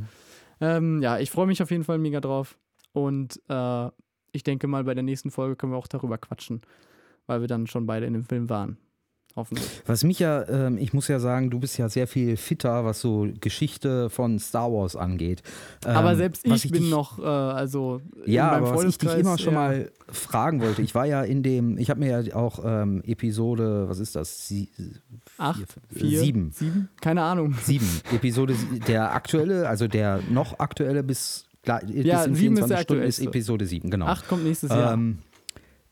Ähm, ja, ich freue mich auf jeden Fall mega drauf. Und äh, ich denke mal, bei der nächsten Folge können wir auch darüber quatschen, weil wir dann schon beide in dem Film waren. Hoffentlich. Was mich ja, ähm, ich muss ja sagen, du bist ja sehr viel fitter, was so Geschichte von Star Wars angeht. Ähm, aber selbst was ich, bin dich, noch, äh, also Ja, aber was ich dich immer schon eher- mal fragen wollte, ich war ja in dem, ich habe mir ja auch ähm, Episode, was ist das? Sie, Acht, vier, vier, sieben. sieben? Keine Ahnung. Sieben. Episode, der aktuelle, also der noch aktuelle bis, gla- bis Ja, in sieben ist 24 der Stunden ist aktuellste. Episode 7, genau. Acht kommt nächstes Jahr. Ähm,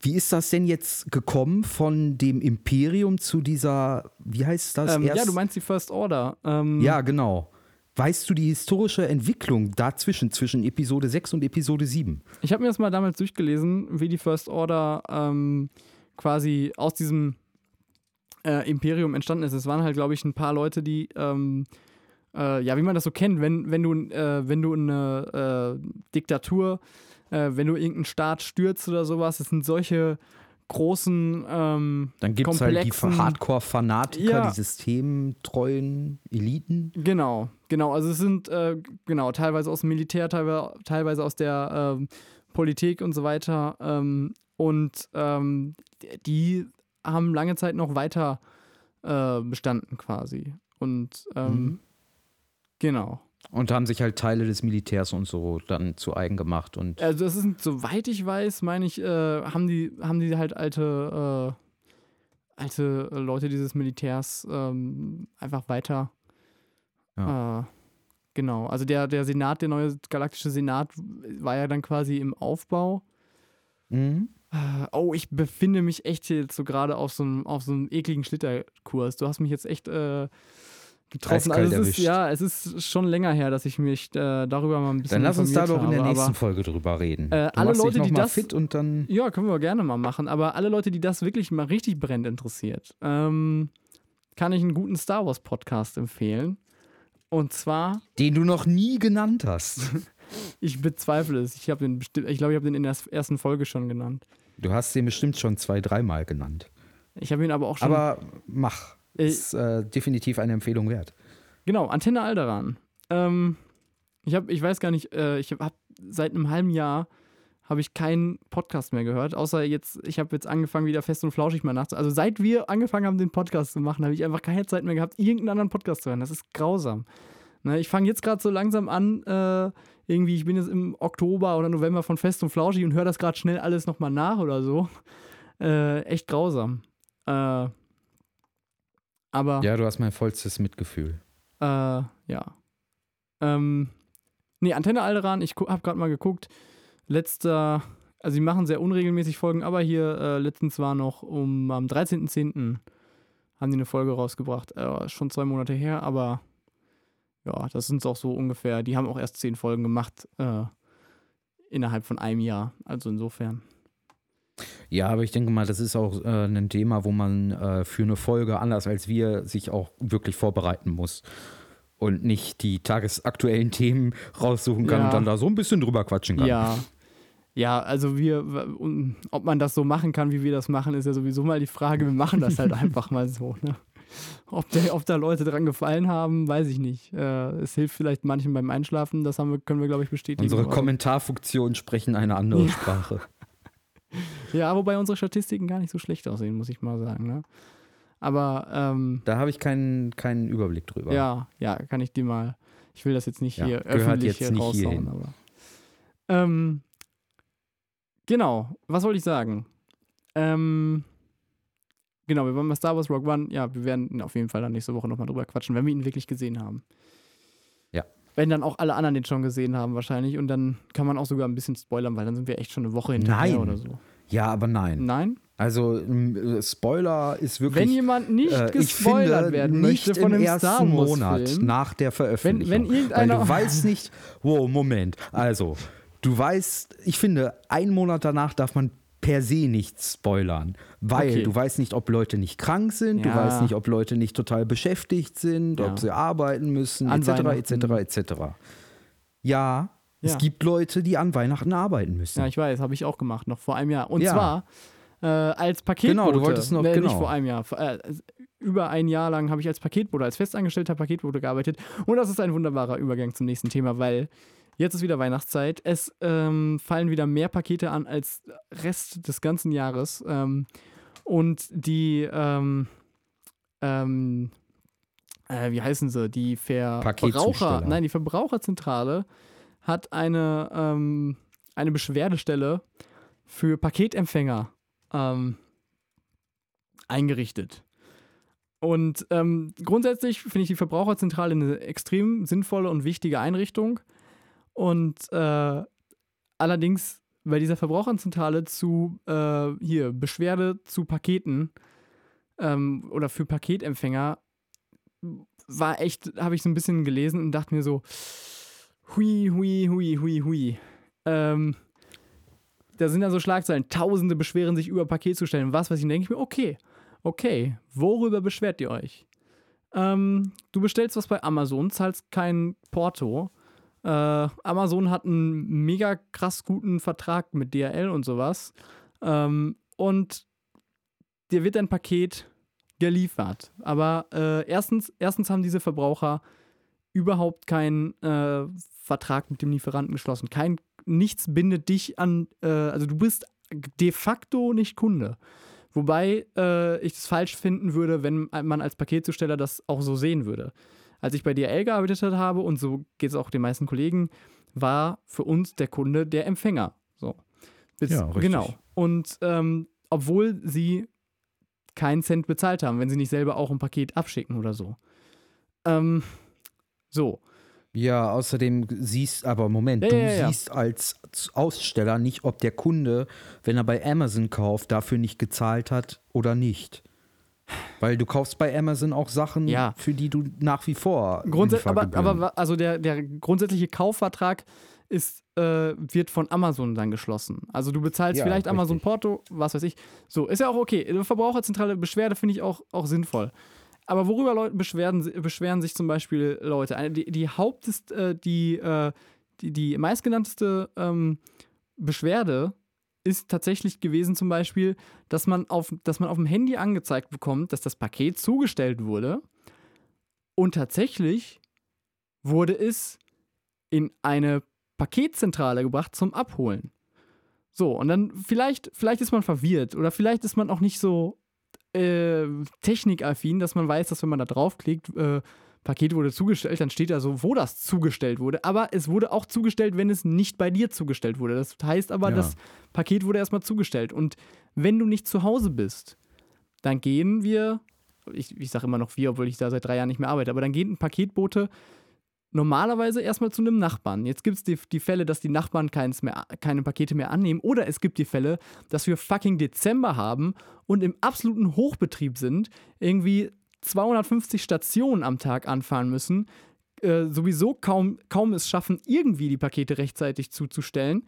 wie ist das denn jetzt gekommen von dem Imperium zu dieser, wie heißt das? Ähm, ja, du meinst die First Order. Ähm, Ja, genau. Weißt du die historische Entwicklung dazwischen, zwischen Episode 6 und Episode 7? Ich habe mir das mal damals durchgelesen, wie die First Order ähm, quasi aus diesem äh, Imperium entstanden ist. Es waren halt, glaube ich, ein paar Leute, die, ähm, äh, ja, wie man das so kennt, wenn, wenn du, äh, wenn du eine äh, Diktatur, äh, wenn du irgendeinen Staat stürzt oder sowas, es sind solche großen ähm, Dann gibt es halt die Hardcore-Fanatiker, Ja. die systemtreuen Eliten. Genau, genau. Also es sind äh, genau teilweise aus dem Militär, teilweise, aus der ähm, Politik und so weiter. Ähm, und ähm, die haben lange Zeit noch weiter äh, bestanden quasi. Und ähm, Mhm. genau. Und haben sich halt Teile des Militärs und so dann zu eigen gemacht. Und Also das ist, soweit ich weiß, meine ich, äh, haben die, haben die halt alte, äh, alte Leute dieses Militärs ähm, einfach weiter. Äh, genau. Also der, der Senat, der neue galaktische Senat, war ja dann quasi im Aufbau. Mhm. Äh, oh, ich befinde mich echt jetzt so gerade auf so einem auf so einem ekligen Schlitterkurs. Du hast mich jetzt echt äh, getroffen. Eiskalt Also es ist, ja, es ist schon länger her, dass ich mich äh, darüber mal ein bisschen dann lass uns da doch in der nächsten aber- Folge drüber reden. Äh, alle Leute, die das- fit und dann Ja, können wir gerne mal machen. Aber alle Leute, die das wirklich mal richtig brennend interessiert, ähm, kann ich einen guten Star Wars Podcast empfehlen. Und zwar, den du noch nie genannt hast. [LAUGHS] ich bezweifle es. Ich habe den ich glaube, ich habe den in der ersten Folge schon genannt. Du hast den bestimmt schon zwei, dreimal genannt. Ich habe ihn aber auch schon. Aber mach. Äh, Ist äh, definitiv eine Empfehlung wert. Genau, Antenne Alderan. Ähm, ich habe, ich weiß gar nicht, äh, ich habe seit einem halben Jahr habe ich keinen Podcast mehr gehört, außer jetzt, ich habe jetzt angefangen wieder fest und flauschig mal nachts. Also seit wir angefangen haben, den Podcast zu machen, habe ich einfach keine Zeit mehr gehabt, irgendeinen anderen Podcast zu hören. Das ist grausam. Ne, ich fange jetzt gerade so langsam an, äh, irgendwie, ich bin jetzt im Oktober oder November von Fest und Flauschig und höre das gerade schnell alles nochmal nach oder so. Äh, echt grausam. Äh, aber Ja, du hast mein vollstes Mitgefühl. äh, ja. Ähm, nee, Antenne Alderan, ich gu- hab gerade mal geguckt. Letzter, also sie machen sehr unregelmäßig Folgen, aber hier äh, letztens war noch um am 13.10. haben die eine Folge rausgebracht. Äh, schon zwei Monate her, aber ja, das sind auch so ungefähr. Die haben auch erst zehn Folgen gemacht äh, innerhalb von einem Jahr. Also insofern. Ja, aber ich denke mal, das ist auch äh, ein Thema, wo man äh, für eine Folge, anders als wir, sich auch wirklich vorbereiten muss. Und nicht die tagesaktuellen [LAUGHS] Themen raussuchen kann Ja. und dann da so ein bisschen drüber quatschen kann. Ja. Ja, also wir, ob man das so machen kann, wie wir das machen, ist ja sowieso mal die Frage. Wir machen das halt [LAUGHS] einfach mal so. Ne? Ob, der, ob da Leute dran gefallen haben, weiß ich nicht. Äh, es hilft vielleicht manchen beim Einschlafen, das wir, können wir, glaube ich, bestätigen. Unsere Kommentarfunktionen sprechen eine andere Sprache. Ja, wobei unsere Statistiken gar nicht so schlecht aussehen, muss ich mal sagen. Ne? Aber ähm, Da habe ich keinen, keinen Überblick drüber. ja, ja, kann ich dir mal. Ich will das jetzt nicht Ja, hier öffentlich jetzt hier raushauen, aber. Ähm, genau, was wollte ich sagen? Ähm, genau, wir wollen mal Star Wars Rogue One. Ja, wir werden auf jeden Fall dann nächste Woche nochmal drüber quatschen, wenn wir ihn wirklich gesehen haben. Ja. Wenn dann auch alle anderen den schon gesehen haben, wahrscheinlich. Und dann kann man auch sogar ein bisschen spoilern, weil dann sind wir echt schon eine Woche hinterher Nein. oder so. Ja, aber nein. Nein? Also m, Spoiler ist wirklich. Wenn jemand nicht äh, ich gespoilert finde, werden nicht möchte von im einem ersten Star Wars Monat Film, nach der Veröffentlichung. wenn irgendeiner- Weil du weißt nicht, wow, Moment. Also, du weißt, ich finde, einen Monat danach darf man per se nichts spoilern, weil Okay. du weißt nicht, ob Leute nicht krank sind, du Ja. weißt nicht, ob Leute nicht total beschäftigt sind, Ja. ob sie arbeiten müssen, etc., etc., etc. Ja, es gibt Leute, die an Weihnachten arbeiten müssen. Ja, ich weiß, habe ich auch gemacht, noch vor einem Jahr. Und Ja. zwar äh, als Paketbote. Genau, du wolltest noch- nee, genau. Nicht vor einem Jahr. Äh, über ein Jahr lang habe ich als Paketbote, als festangestellter Paketbote gearbeitet. Und das ist ein wunderbarer Übergang zum nächsten Thema, weil jetzt ist wieder Weihnachtszeit. Es ähm, fallen wieder mehr Pakete an als Rest des ganzen Jahres. Ähm, und die, ähm, ähm, äh, wie heißen sie? Die Verbraucher, nein, die Verbraucherzentrale hat eine, ähm, eine Beschwerdestelle für Paketempfänger ähm, eingerichtet. Und ähm, grundsätzlich finde ich die Verbraucherzentrale eine extrem sinnvolle und wichtige Einrichtung. Und äh, allerdings bei dieser Verbraucherzentrale zu äh, hier Beschwerde zu Paketen ähm, oder für Paketempfänger war echt, habe ich so ein bisschen gelesen und dachte mir so, hui, hui, hui, hui, hui. Ähm, da sind dann so Schlagzeilen, Tausende beschweren sich über Paketzustellen. Was, was ich denke ich mir, okay, okay, worüber beschwert ihr euch? Ähm, du bestellst was bei Amazon, zahlst kein Porto. Äh, Amazon hat einen mega krass guten Vertrag mit DHL und sowas. Ähm, und dir wird dein Paket geliefert. Aber äh, erstens, erstens haben diese Verbraucher überhaupt keinen äh, Vertrag mit dem Lieferanten geschlossen. Kein, nichts bindet dich an, äh, also du bist de facto nicht Kunde. Wobei äh, ich es falsch finden würde, wenn man als Paketzusteller das auch so sehen würde. Als ich bei DHL gearbeitet habe, und so geht es auch den meisten Kollegen, war für uns der Kunde der Empfänger. So. Bis, Ja, richtig. Genau. Und ähm, obwohl sie keinen Cent bezahlt haben, wenn sie nicht selber auch ein Paket abschicken oder so. Ähm, so. Ja, außerdem siehst, aber Moment, Ja, du ja, ja. siehst als Aussteller nicht, ob der Kunde, wenn er bei Amazon kauft, dafür nicht gezahlt hat oder nicht. Weil du kaufst bei Amazon auch Sachen, Ja. für die du nach wie vor. Grundsä aber, aber also der, der grundsätzliche Kaufvertrag ist, äh, wird von Amazon dann geschlossen. Also du bezahlst vielleicht Amazon richtig. Porto, was weiß ich. So, ist ja auch okay. Verbraucherzentrale Beschwerde finde ich auch, auch sinnvoll. Aber worüber Leute beschweren, beschweren sich zum Beispiel Leute? Die, die Haupt ist, äh, die, äh, die, die meistgenannteste ähm, Beschwerde ist tatsächlich gewesen zum Beispiel, dass man, auf, dass man auf dem Handy angezeigt bekommt, dass das Paket zugestellt wurde und tatsächlich wurde es in eine Paketzentrale gebracht zum Abholen. So, und dann vielleicht, vielleicht ist man verwirrt oder vielleicht ist man auch nicht so äh, technikaffin, dass man weiß, dass wenn man da draufklickt, äh, Paket wurde zugestellt, dann steht da so, wo das zugestellt wurde. Aber es wurde auch zugestellt, wenn es nicht bei dir zugestellt wurde. Das heißt aber, Ja. das Paket wurde erstmal zugestellt. Und wenn du nicht zu Hause bist, dann gehen wir, ich, ich sage immer noch wir, obwohl ich da seit drei Jahren nicht mehr arbeite, aber dann geht ein Paketbote normalerweise erstmal zu einem Nachbarn. Jetzt gibt es die, die Fälle, dass die Nachbarn keins mehr, keine Pakete mehr annehmen. Oder es gibt die Fälle, dass wir fucking Dezember haben und im absoluten Hochbetrieb sind, irgendwie 250 Stationen am Tag anfahren müssen, äh, sowieso kaum, kaum es schaffen, irgendwie die Pakete rechtzeitig zuzustellen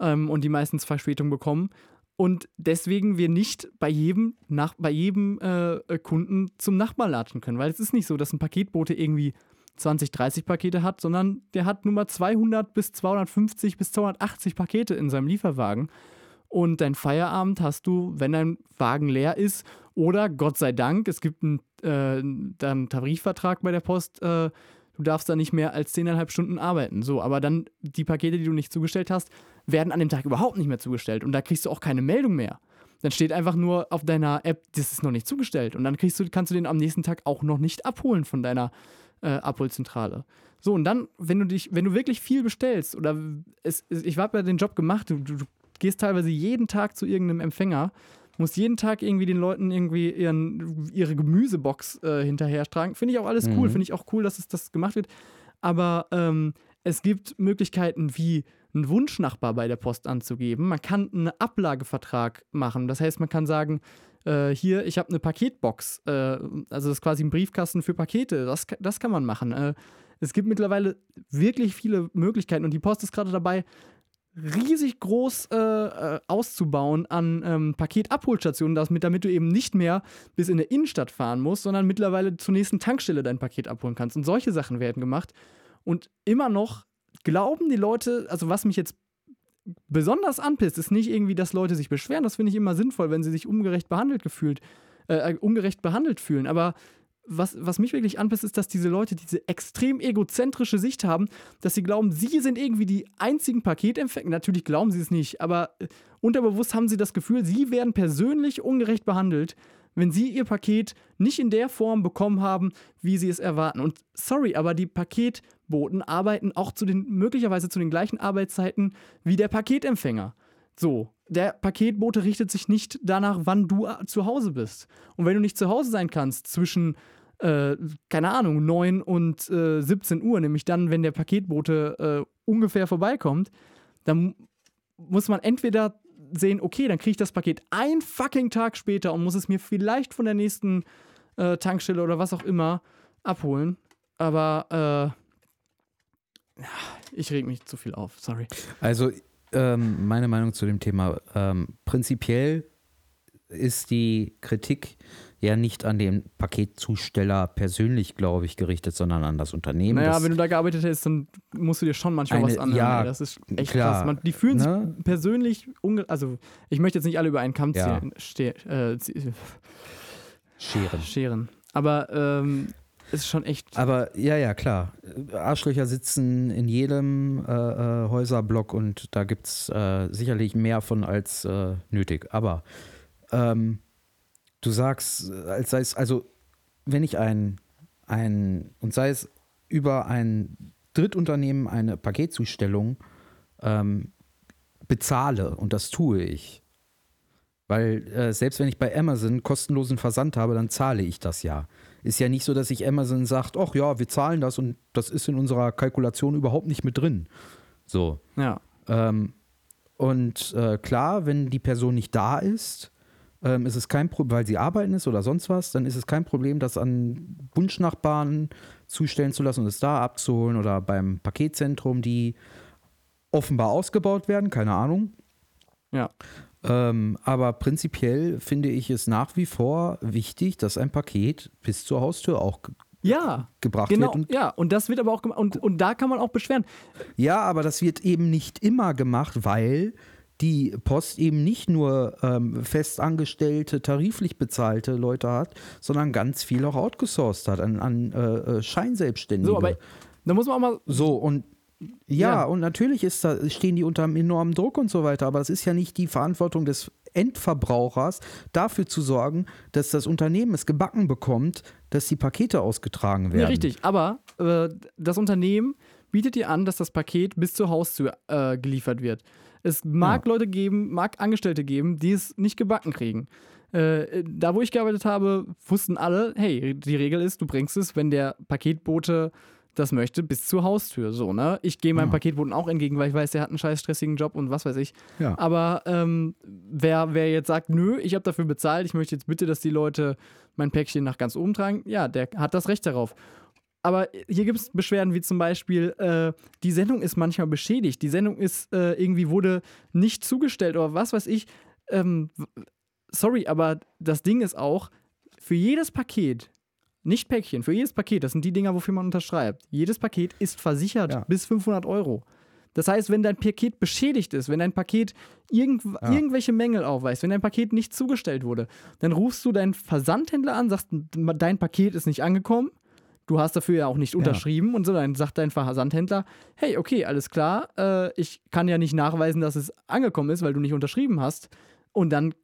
ähm, und die meistens Verspätung bekommen. Und deswegen wir nicht bei jedem, nach, bei jedem äh, Kunden zum Nachbarn latschen können. Weil es ist nicht so, dass ein Paketbote irgendwie 20, 30 Pakete hat, sondern der hat nur mal 200 bis 250 bis 280 Pakete in seinem Lieferwagen. Und dein Feierabend hast du, wenn dein Wagen leer ist, oder Gott sei Dank, es gibt einen, äh, einen Tarifvertrag bei der Post, äh, du darfst da nicht mehr als 10,5 Stunden arbeiten. So, aber dann die Pakete, die du nicht zugestellt hast, werden an dem Tag überhaupt nicht mehr zugestellt. Und da kriegst du auch keine Meldung mehr. Dann steht einfach nur auf deiner App, das ist noch nicht zugestellt. Und dann du, kannst du den am nächsten Tag auch noch nicht abholen von deiner äh, Abholzentrale. So, und dann, wenn du dich, wenn du wirklich viel bestellst, oder es, es, ich habe ja den Job gemacht, du, du, du gehst teilweise jeden Tag zu irgendeinem Empfänger, musst jeden Tag irgendwie den Leuten irgendwie ihren, ihre Gemüsebox äh, hinterhertragen. Finde ich auch alles cool, Mhm. finde ich auch cool, dass es das gemacht wird. Aber ähm, es gibt Möglichkeiten wie einen Wunschnachbar bei der Post anzugeben. Man kann einen Ablagevertrag machen. Das heißt, man kann sagen, äh, hier, ich habe eine Paketbox, äh, also das ist quasi ein Briefkasten für Pakete. Das, das kann man machen. Äh, es gibt mittlerweile wirklich viele Möglichkeiten und die Post ist gerade dabei, riesig groß äh, äh, auszubauen an ähm, Paketabholstationen, damit, damit du eben nicht mehr bis in der Innenstadt fahren musst, sondern mittlerweile zur nächsten Tankstelle dein Paket abholen kannst. Und solche Sachen werden gemacht. Und immer noch glauben die Leute, also was mich jetzt besonders anpisst, ist nicht irgendwie, dass Leute sich beschweren. Das finde ich immer sinnvoll, wenn sie sich ungerecht behandelt gefühlt, äh, ungerecht behandelt fühlen. Aber was, was mich wirklich anpisst, ist, dass diese Leute diese extrem egozentrische Sicht haben, dass sie glauben, sie sind irgendwie die einzigen Paketempfänger. Natürlich glauben sie es nicht, aber äh, unterbewusst haben sie das Gefühl, sie werden persönlich ungerecht behandelt, wenn sie ihr Paket nicht in der Form bekommen haben, wie sie es erwarten. Und sorry, aber die Paketboten arbeiten auch zu den, möglicherweise zu den gleichen Arbeitszeiten wie der Paketempfänger. So, der Paketbote richtet sich nicht danach, wann du äh, zu Hause bist. Und wenn du nicht zu Hause sein kannst zwischen, äh, keine Ahnung, 9 und äh, 17 Uhr, nämlich dann, wenn der Paketbote äh, ungefähr vorbeikommt, dann muss man entweder sehen, okay, dann kriege ich das Paket ein fucking Tag später und muss es mir vielleicht von der nächsten äh, Tankstelle oder was auch immer abholen. Aber äh, ich reg mich zu viel auf, sorry. Also ähm, meine Meinung zu dem Thema, ähm, prinzipiell ist die Kritik ja nicht an den Paketzusteller persönlich, glaube ich, gerichtet, sondern an das Unternehmen. Naja, das wenn du da gearbeitet hast, dann musst du dir schon manchmal Eine- was anhören. ja, ey. das ist echt klar, krass. Man, die fühlen ne? sich persönlich, also ich möchte jetzt nicht alle über einen Kamm Ja. äh, scheren. scheren. Aber ähm, ist schon echt. Aber ja, ja, klar. Arschlöcher sitzen in jedem äh, äh, Häuserblock und da gibt es äh, sicherlich mehr von als äh, nötig. Aber ähm, du sagst, als sei es, also wenn ich ein, ein, und sei es über ein Drittunternehmen eine Paketzustellung ähm, bezahle, und das tue ich, weil äh, selbst wenn ich bei Amazon kostenlosen Versand habe, dann zahle ich das ja. Ist ja nicht so, dass sich Amazon sagt, ach ja, wir zahlen das und das ist in unserer Kalkulation überhaupt nicht mit drin. So. Ja. Ähm, und äh, klar, wenn die Person nicht da ist, ähm, ist es kein Problem, weil sie arbeiten ist oder sonst was, dann ist es kein Problem, das an Wunschnachbarn zustellen zu lassen und es da abzuholen oder beim Paketzentrum, die offenbar ausgebaut werden, keine Ahnung. Ja. Ähm, aber prinzipiell finde ich es nach wie vor wichtig, dass ein Paket bis zur Haustür auch Ja. gebracht Genau, wird. Und, ja, und das wird aber auch gemacht. Und, und da kann man auch beschweren. ja, aber das wird eben nicht immer gemacht, weil die Post eben nicht nur ähm, festangestellte, tariflich bezahlte Leute hat, sondern ganz viel auch outgesourced hat an, an äh, äh, Scheinselbstständige. So, aber da muss man auch mal. So, und ja, Ja. und natürlich ist da, stehen die unter einem enormen Druck und so weiter, aber das ist ja nicht die Verantwortung des Endverbrauchers, dafür zu sorgen, dass das Unternehmen es gebacken bekommt, dass die Pakete ausgetragen werden. Ja, richtig. Aber äh, das Unternehmen bietet dir an, dass das Paket bis zur Haustür äh, geliefert wird. Es mag Leute geben, mag Angestellte geben, die es nicht gebacken kriegen. Äh, da, wo ich gearbeitet habe, wussten alle, hey, die Regel ist, du bringst es, wenn der Paketbote das möchte, bis zur Haustür. So, ne? Ich gehe meinem Ja. Paketboten auch entgegen, weil ich weiß, der hat einen scheiß stressigen Job und was weiß ich. Ja. Aber ähm, wer, wer jetzt sagt, nö, ich habe dafür bezahlt, ich möchte jetzt bitte, dass die Leute mein Päckchen nach ganz oben tragen, ja, der hat das Recht darauf. Aber hier gibt es Beschwerden wie zum Beispiel, äh, die Sendung ist manchmal beschädigt, die Sendung ist äh, irgendwie wurde nicht zugestellt oder was weiß ich. Ähm, sorry, aber das Ding ist auch, für jedes Paket, nicht Päckchen, für jedes Paket, das sind die Dinger, wofür man unterschreibt, jedes Paket ist versichert Ja. bis 500 Euro. Das heißt, wenn dein Paket beschädigt ist, wenn dein Paket irgend, Ja. irgendwelche Mängel aufweist, wenn dein Paket nicht zugestellt wurde, dann rufst du deinen Versandhändler an, sagst, dein Paket ist nicht angekommen, du hast dafür ja auch nicht unterschrieben und so, dann sagt dein Versandhändler, hey, okay, alles klar, äh, ich kann ja nicht nachweisen, dass es angekommen ist, weil du nicht unterschrieben hast. Und dann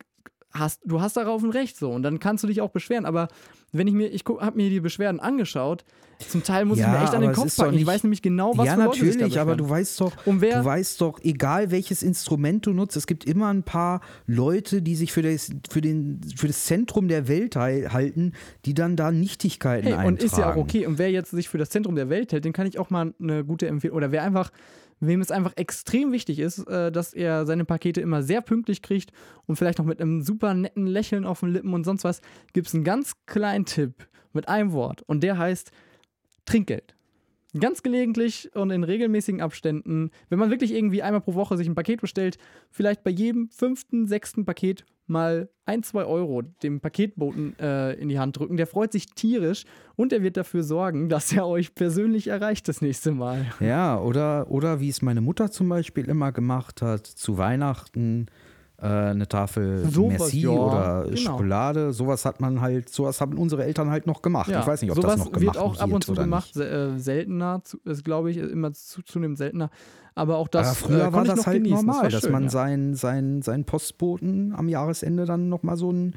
hast du hast darauf ein Recht so und dann kannst du dich auch beschweren, aber wenn ich mir ich habe mir die Beschwerden angeschaut, zum Teil muss ich Ja, mir echt an den Kopf packen. Ich nicht- weiß nämlich genau, was ja, für Leute sich da natürlich, aber du weißt doch, Und wer- du weißt doch, egal welches Instrument du nutzt, es gibt immer ein paar Leute, die sich für das, für den, für das Zentrum der Welt halten, die dann da Nichtigkeiten Hey, eintragen. und ist ja auch okay. Und wer jetzt sich für das Zentrum der Welt hält, den kann ich auch mal eine gute Empfehlung. Oder wer einfach, wem es einfach extrem wichtig ist, äh, dass er seine Pakete immer sehr pünktlich kriegt und vielleicht noch mit einem super netten Lächeln auf den Lippen und sonst was, gibt es einen ganz kleinen Tipp mit einem Wort. Und der heißt Trinkgeld. Ganz gelegentlich und in regelmäßigen Abständen, wenn man wirklich irgendwie einmal pro Woche sich ein Paket bestellt, vielleicht bei jedem fünften, sechsten Paket mal ein, zwei Euro dem Paketboten äh, in die Hand drücken. Der freut sich tierisch und er wird dafür sorgen, dass er euch persönlich erreicht das nächste Mal. Ja, oder, oder wie es meine Mutter zum Beispiel immer gemacht hat, zu Weihnachten äh, eine Tafel Sowas, Merci ja, oder genau. Schokolade, sowas hat man halt, sowas haben unsere Eltern halt noch gemacht. ich weiß nicht, ob das noch gemacht wird auch ab und zu gemacht, Nicht. äh, seltener, ist glaube ich immer zu, zunehmend seltener. Aber auch das Aber früher äh, war das halt genießen. normal, dass schön, man ja. seinen, seinen, seinen Postboten am Jahresende dann nochmal so ein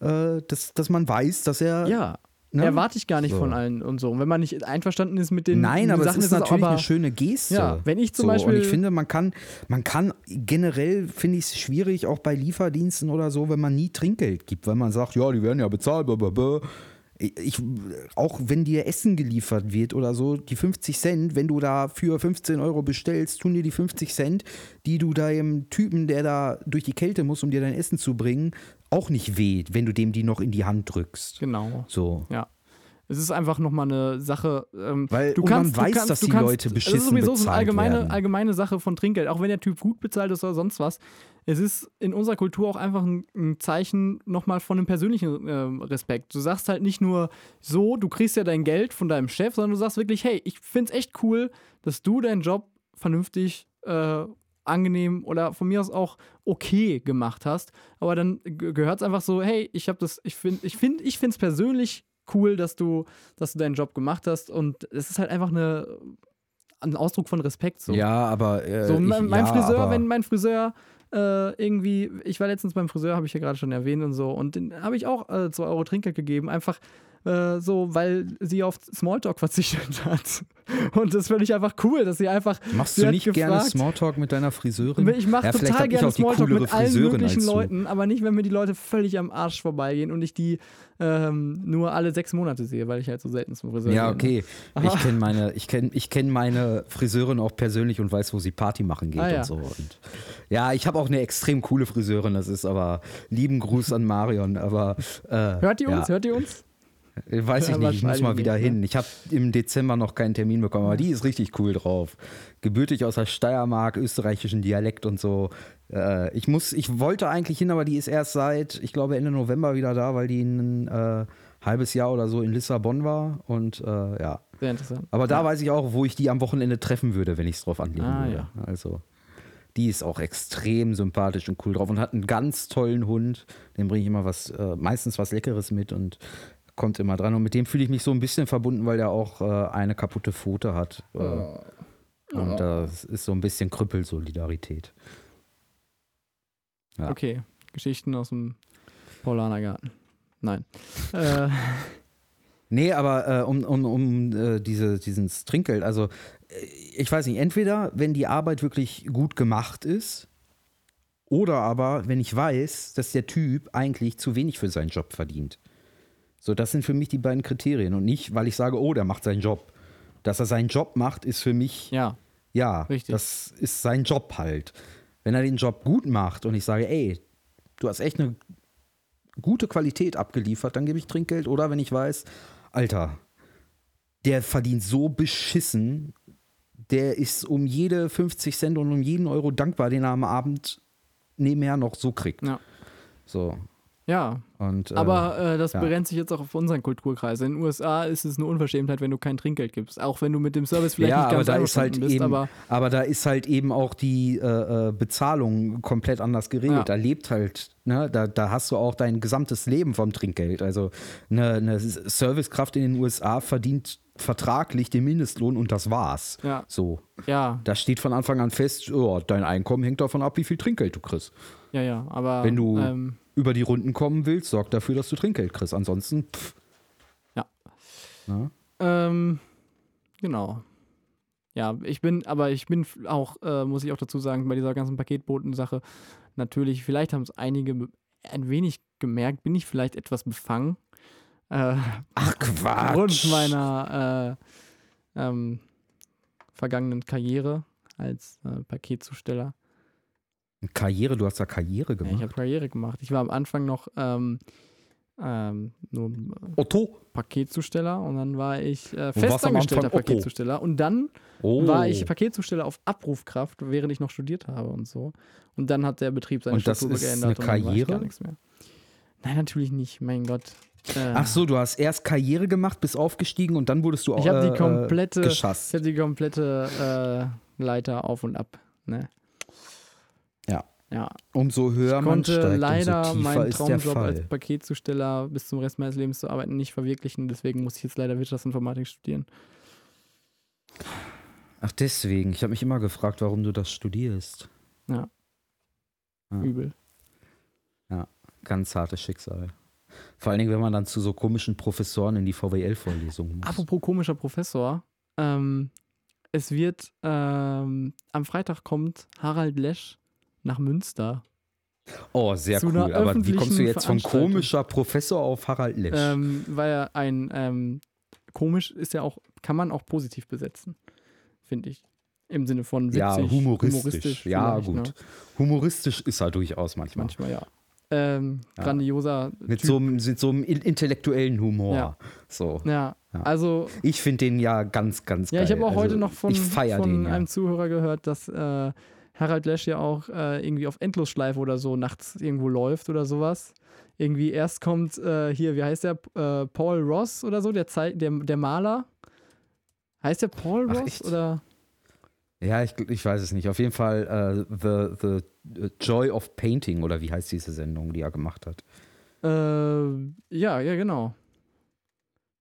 äh, dass, dass man weiß, dass er. Ja. Ne? Erwarte ich gar nicht So. von allen und so. Und wenn man nicht einverstanden ist mit den Nein, aber Sachen, es ist natürlich aber, eine schöne Geste. Ja, wenn ich zum so, Beispiel- Und ich finde, man kann, man kann generell, finde ich es schwierig, auch bei Lieferdiensten oder so, wenn man nie Trinkgeld gibt, weil man sagt, ja, die werden ja bezahlt, blablabla. Ich, auch wenn dir Essen geliefert wird oder so, die 50 Cent, wenn du da für 15 Euro bestellst, tun dir die 50 Cent, die du deinem Typen, der da durch die Kälte muss, um dir dein Essen zu bringen, auch nicht weh, wenn du dem die noch in die Hand drückst. Genau. So. Ja. Es ist einfach nochmal eine Sache. Ähm, Weil- du und man kannst, weiß, du kannst, dass du die kannst, Leute Es beschissen ist sowieso so eine allgemeine, werden. allgemeine Sache von Trinkgeld, auch wenn der Typ gut bezahlt ist oder sonst was. Es ist in unserer Kultur auch einfach ein, ein Zeichen nochmal von einem persönlichen ähm, Respekt. Du sagst halt nicht nur so, du kriegst ja dein Geld von deinem Chef, sondern du sagst wirklich, hey, ich finde es echt cool, dass du deinen Job vernünftig äh, angenehm oder von mir aus auch okay gemacht hast. Aber dann gehört es einfach so, hey, ich habe das, ich finde, ich finde, ich finde es persönlich cool, dass du, dass du deinen Job gemacht hast. Und es ist halt einfach eine, ein Ausdruck von Respekt. So, Ja, aber. Äh, so ich, mein, mein ja, Friseur, wenn mein Friseur äh, irgendwie, ich war letztens beim Friseur, habe ich ja gerade schon erwähnt und so, und den habe ich auch 2 äh, zwei Euro Trinkgeld gegeben, einfach äh, so, weil sie auf Smalltalk verzichtet hat. Und das finde ich einfach cool, dass sie einfach. Machst sie du nicht gerne gefragt- Smalltalk mit deiner Friseurin? Ich mache ja, total gerne Smalltalk mit allen Friseurin möglichen du. Leuten, aber nicht, wenn mir die Leute völlig am Arsch vorbeigehen und ich die ähm, nur alle sechs Monate sehe, weil ich halt so selten zum Friseur Ja, ne? okay. [LAUGHS] Ich kenne meine, ich kenn, ich kenn meine Friseurin auch persönlich und weiß, wo sie Party machen geht Ah, ja. und so. Und ja, ich habe auch eine extrem coole Friseurin, das ist aber lieben Gruß an Marion, aber äh, Hört uns? Ja, Hört die uns? Weiß ich Ja, nicht, ich muss mal wieder nicht, ne? hin. Ich habe im Dezember noch keinen Termin bekommen, aber die ist richtig cool drauf. Gebürtig aus der Steiermark, österreichischen Dialekt und so. Äh, ich muss, ich wollte eigentlich hin, aber die ist erst seit, ich glaube, Ende November wieder da, weil die ein äh, halbes Jahr oder so in Lissabon war und äh, ja. Sehr interessant. Aber da weiß ich auch, wo ich die am Wochenende treffen würde, wenn ich es drauf anlegen Ah, würde. ja. Also, die ist auch extrem sympathisch und cool drauf und hat einen ganz tollen Hund. Dem bringe ich immer was, äh, meistens was Leckeres mit und kommt immer dran. Und mit dem fühle ich mich so ein bisschen verbunden, weil der auch äh, eine kaputte Pfote hat. Äh, Oh. Und das ist so ein bisschen Krüppelsolidarität. Ja. Okay, Geschichten aus dem Paulanergarten. Nein. äh, [LAUGHS] Nee, aber äh, um, um, um äh, diese, dieses Trinkgeld, also äh, ich weiß nicht, entweder wenn die Arbeit wirklich gut gemacht ist, oder aber wenn ich weiß, dass der Typ eigentlich zu wenig für seinen Job verdient. So, das sind für mich die beiden Kriterien und nicht, weil ich sage, oh, der macht seinen Job. Dass er seinen Job macht, ist für mich, ja, ja, Richtig. das ist sein Job halt. Wenn er den Job gut macht und ich sage, ey, du hast echt eine gute Qualität abgeliefert, dann gebe ich Trinkgeld. Oder wenn ich weiß, Alter, der verdient so beschissen, der ist um jede 50 Cent und um jeden Euro dankbar, den er am Abend nebenher noch so kriegt. ja. So. Ja, Und, äh, aber äh, das ja. begrenzt sich jetzt auch auf unseren Kulturkreis. In den USA ist es eine Unverschämtheit, wenn du kein Trinkgeld gibst. Auch wenn du mit dem Service vielleicht ja, nicht aber ganz da ist halt bist, eben, aber aber, da ist halt eben auch die äh, äh, Bezahlung komplett anders geregelt. Ja. Da lebt halt, ne, da, da hast du auch dein gesamtes Leben vom Trinkgeld. Also eine, eine Servicekraft in den USA verdient vertraglich den Mindestlohn und das war's. Ja. So. ja, Da steht von Anfang an fest, oh, dein Einkommen hängt davon ab, wie viel Trinkgeld du kriegst. ja, ja. Aber Wenn du ähm, über die Runden kommen willst, sorg dafür, dass du Trinkgeld kriegst. Ansonsten, pff. Ja. Ähm, genau. Ja, ich bin, aber ich bin auch, äh, muss ich auch dazu sagen, bei dieser ganzen Paketboten-Sache, natürlich, vielleicht haben es einige ein wenig gemerkt, bin ich vielleicht etwas befangen. Äh, Ach Quatsch. Aufgrund meiner äh, ähm, vergangenen Karriere als äh, Paketzusteller. Karriere, du hast da Karriere Ja, gemacht. ich habe Karriere gemacht. Ich war am Anfang noch ähm, ähm, nur äh, Otto. Paketzusteller und dann war ich äh, festangestellter. Paketzusteller und dann Oh. war ich Paketzusteller auf Abrufkraft, während ich noch studiert habe und so. Und dann hat der Betrieb seine Und das Struktur ist geändert eine und dann ich Karriere? gar nichts mehr. Nein, natürlich nicht, mein Gott. Äh, Ach so, du hast erst Karriere gemacht, bist aufgestiegen und dann wurdest du auch Ich habe äh, die komplette, äh, ich geschasst. habe die komplette äh, Leiter auf und ab. Ne? Ja. Ja. Umso höher Ich man konnte steigt, leider umso tiefer meinen ist der Traumjob als. Paketzusteller bis zum Rest meines Lebens zu arbeiten nicht verwirklichen. Deswegen muss ich jetzt leider Wirtschaftsinformatik studieren. Ach deswegen, ich habe mich immer gefragt, warum du das studierst. Ja. Übel. Ganz hartes Schicksal. Vor allen Dingen, wenn man dann zu so komischen Professoren in die VWL-Vorlesungen muss. Apropos komischer Professor, ähm, es wird ähm, am Freitag kommt Harald Lesch nach Münster. Oh, sehr cool. Aber wie kommst du jetzt von komischer Professor auf Harald Lesch? Ähm, weil er ein ähm, komisch ist ja auch, kann man auch positiv besetzen, finde ich. Im Sinne von witzig, ja, humoristisch. ja, vielleicht, gut. Ne? Humoristisch ist er durchaus manchmal. Manchmal ja. Ähm, Ja. Grandioser Mit so, einem- mit so einem in- intellektuellen Humor. Ja. So. ja, Ja. also Ich finde den ja ganz, ganz Ja, geil. ich habe auch also, heute noch von, von den, ja. einem Zuhörer gehört, dass äh, Harald Lesch ja auch äh, irgendwie auf Endlosschleife oder so nachts irgendwo läuft oder sowas. Irgendwie erst kommt äh, hier, wie heißt der? Äh, Paul Ross oder so, der, Zei der, der Maler. Heißt der Paul Ach, Ross? echt? Oder? Ja, ich, ich weiß es nicht. Auf jeden Fall äh, the, the äh, Joy of Painting oder wie heißt diese Sendung, die er gemacht hat. Äh, ja, ja, genau.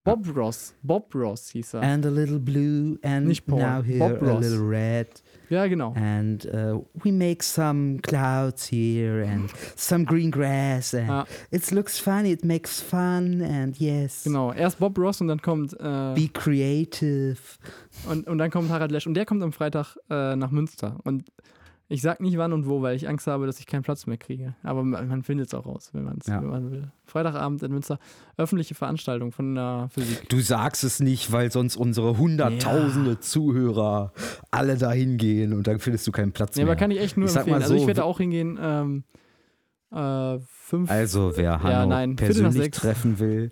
Bob Ross. Bob Ross hieß er. And a little blue and Nicht Paul, now here Bob a Ross. little red. ja, genau. And uh, we make some clouds here and some green grass and Ah. it looks funny, it makes fun and yes. Genau. Erst Bob Ross und dann kommt äh, Be creative. Und, und dann kommt Harald Lesch und der kommt am Freitag äh, nach Münster. Und ich sag nicht wann und wo, weil ich Angst habe, dass ich keinen Platz mehr kriege. Aber man, man findet es auch raus, wenn, man's, Ja. wenn man will. Freitagabend in Münster, öffentliche Veranstaltung von der Physik. Du sagst es nicht, weil sonst unsere hunderttausende Zuhörer alle dahin gehen und dann findest du keinen Platz Ja, mehr. aber kann ich echt nur Ich empfehlen. also ich werde auch hingehen. Ähm, äh, fünf. Also, wer Hanno Ja, nein, persönlich treffen will,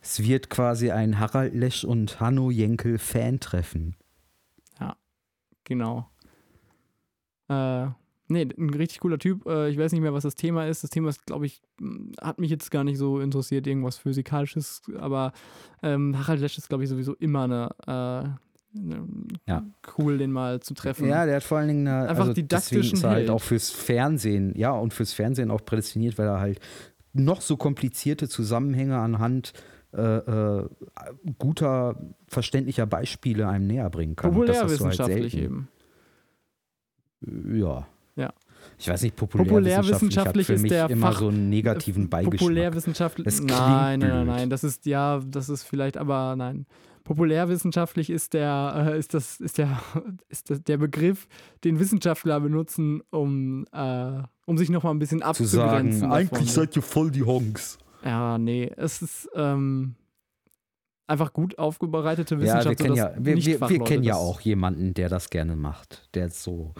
es wird quasi ein Harald Lesch und Hanno Jenkel Fan-Treffen. Genau. Äh, nee, ein richtig cooler Typ. Äh, ich weiß nicht mehr, was das Thema ist. Das Thema ist, glaube ich, mh, hat mich jetzt gar nicht so interessiert, irgendwas Physikalisches. Aber ähm, Harald Lesch ist, glaube ich, sowieso immer eine, äh, eine Ja. cool, den mal zu treffen. Ja, der hat vor allen Dingen eine, Einfach also didaktischen ist er halt auch fürs Fernsehen, ja, und fürs Fernsehen auch prädestiniert, weil er halt noch so komplizierte Zusammenhänge anhand äh, äh, guter, verständlicher Beispiele einem näher bringen kann. Halt Populärwissenschaftlich selten. eben. Ja. Ja. Ich weiß nicht, populärwissenschaftlich, Populärwissenschaftlich ist der immer Fach- so einen negativen Beigeschmack. Populärwissenschaftlich. Nein, nein, nein, nein. Das ist, ja, das ist vielleicht, aber nein. Populärwissenschaftlich ist der, äh, ist das, ist der, [LAUGHS] ist das der Begriff, den Wissenschaftler benutzen, um, äh, um sich nochmal ein bisschen Zu abzugrenzen. sagen, davon. eigentlich seid ihr voll die Honks. Ja, nee, es ist ähm, einfach gut aufbereitete Ja, Wissenschaft. wir kennen ja, wir, wir, wir kennen ja auch jemanden, der das gerne macht, der so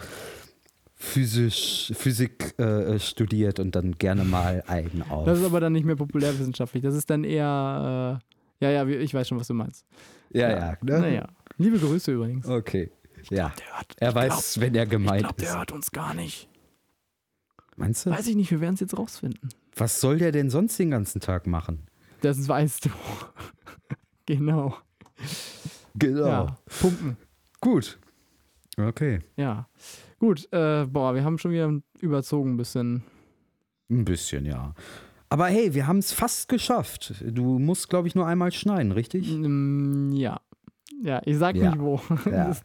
physisch, Physik äh, studiert und dann gerne mal einen auf. Das ist aber dann nicht mehr populärwissenschaftlich. Das ist dann eher, äh, ja, ja, ich weiß schon, was du meinst. ja, ja. Ne? Naja. Liebe Grüße übrigens. Okay. Ja, Der hört, er ich weiß, wenn er glaub, ich gemeint glaube, der ist. hört uns gar nicht. Meinst du? Weiß ich nicht, wir werden es jetzt rausfinden. Was soll der denn sonst den ganzen Tag machen? Das weißt du. [LAUGHS] genau. Genau. Ja, pumpen. Gut. Okay. Ja. Gut, äh, boah, wir haben schon wieder überzogen ein bisschen. Ein bisschen, ja. Aber hey, wir haben es fast geschafft. Du musst, glaube ich, nur einmal schneiden, richtig? Mm, ja. Ja, ich sag Ja. nicht wo. [LAUGHS] Ja. Das,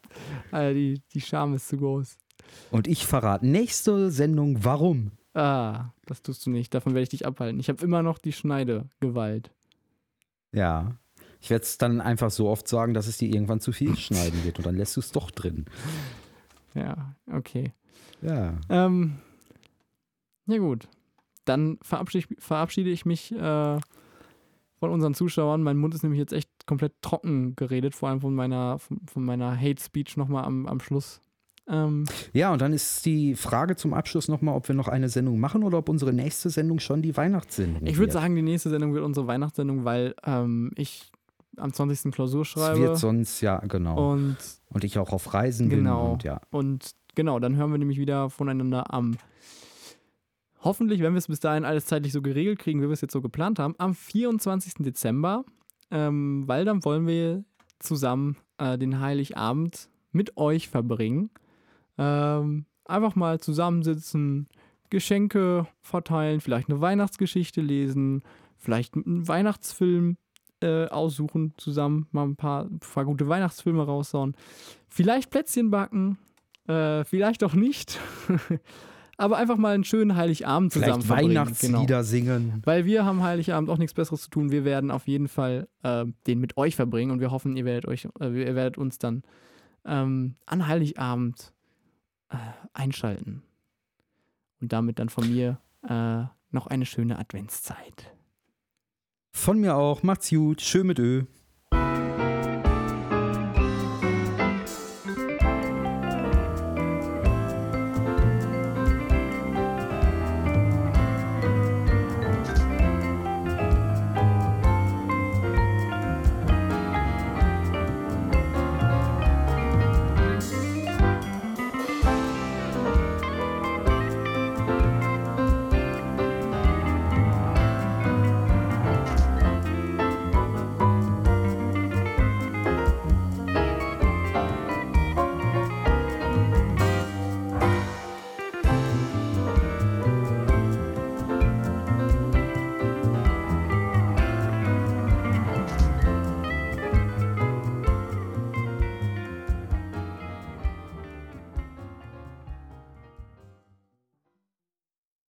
äh, die, die Scham ist zu groß. Und ich verrate nächste Sendung, warum. Ah, das tust du nicht. Davon werde ich dich abhalten. Ich habe immer noch die Schneidegewalt. Ja. Ich werde es dann einfach so oft sagen, dass es dir irgendwann zu viel schneiden wird und dann lässt du es doch drin. Ja, okay. Ja. Ähm, ja gut. Dann verabschiede ich, verabschiede ich mich äh, von unseren Zuschauern. Mein Mund ist nämlich jetzt echt komplett trocken geredet, vor allem von meiner, von, von meiner Hate Speech nochmal am, am Schluss. Ähm, Ja, und dann ist die Frage zum Abschluss nochmal, ob wir noch eine Sendung machen oder ob unsere nächste Sendung schon die Weihnachtssendung ich würde sagen, die nächste Sendung wird unsere Weihnachtssendung, weil ähm, ich am 20. Klausur es schreibe. wird sonst, ja, genau. und Und ich auch auf Reisen Genau. bin und ja. Und genau, dann hören wir nämlich wieder voneinander am. Hoffentlich, wenn wir es bis dahin alles zeitlich so geregelt kriegen, wie wir es jetzt so geplant haben, am 24. Dezember, ähm, weil dann wollen wir zusammen äh, den Heiligabend mit euch verbringen. Ähm, einfach mal zusammensitzen, Geschenke verteilen, vielleicht eine Weihnachtsgeschichte lesen, vielleicht einen Weihnachtsfilm äh, aussuchen, zusammen mal ein paar, ein paar gute Weihnachtsfilme raushauen. Vielleicht Plätzchen backen, äh, vielleicht auch nicht. [LAUGHS] aber einfach mal einen schönen Heiligabend zusammen Vielleicht verbringen. Weihnachtslieder Genau. singen. Weil wir haben Heiligabend auch nichts Besseres zu tun. Wir werden auf jeden Fall äh, den mit euch verbringen und wir hoffen, ihr werdet, euch, äh, ihr werdet uns dann ähm, an Heiligabend äh, einschalten. Und damit dann von mir äh, noch eine schöne Adventszeit. Von mir auch. Macht's gut. Schön mit Ö.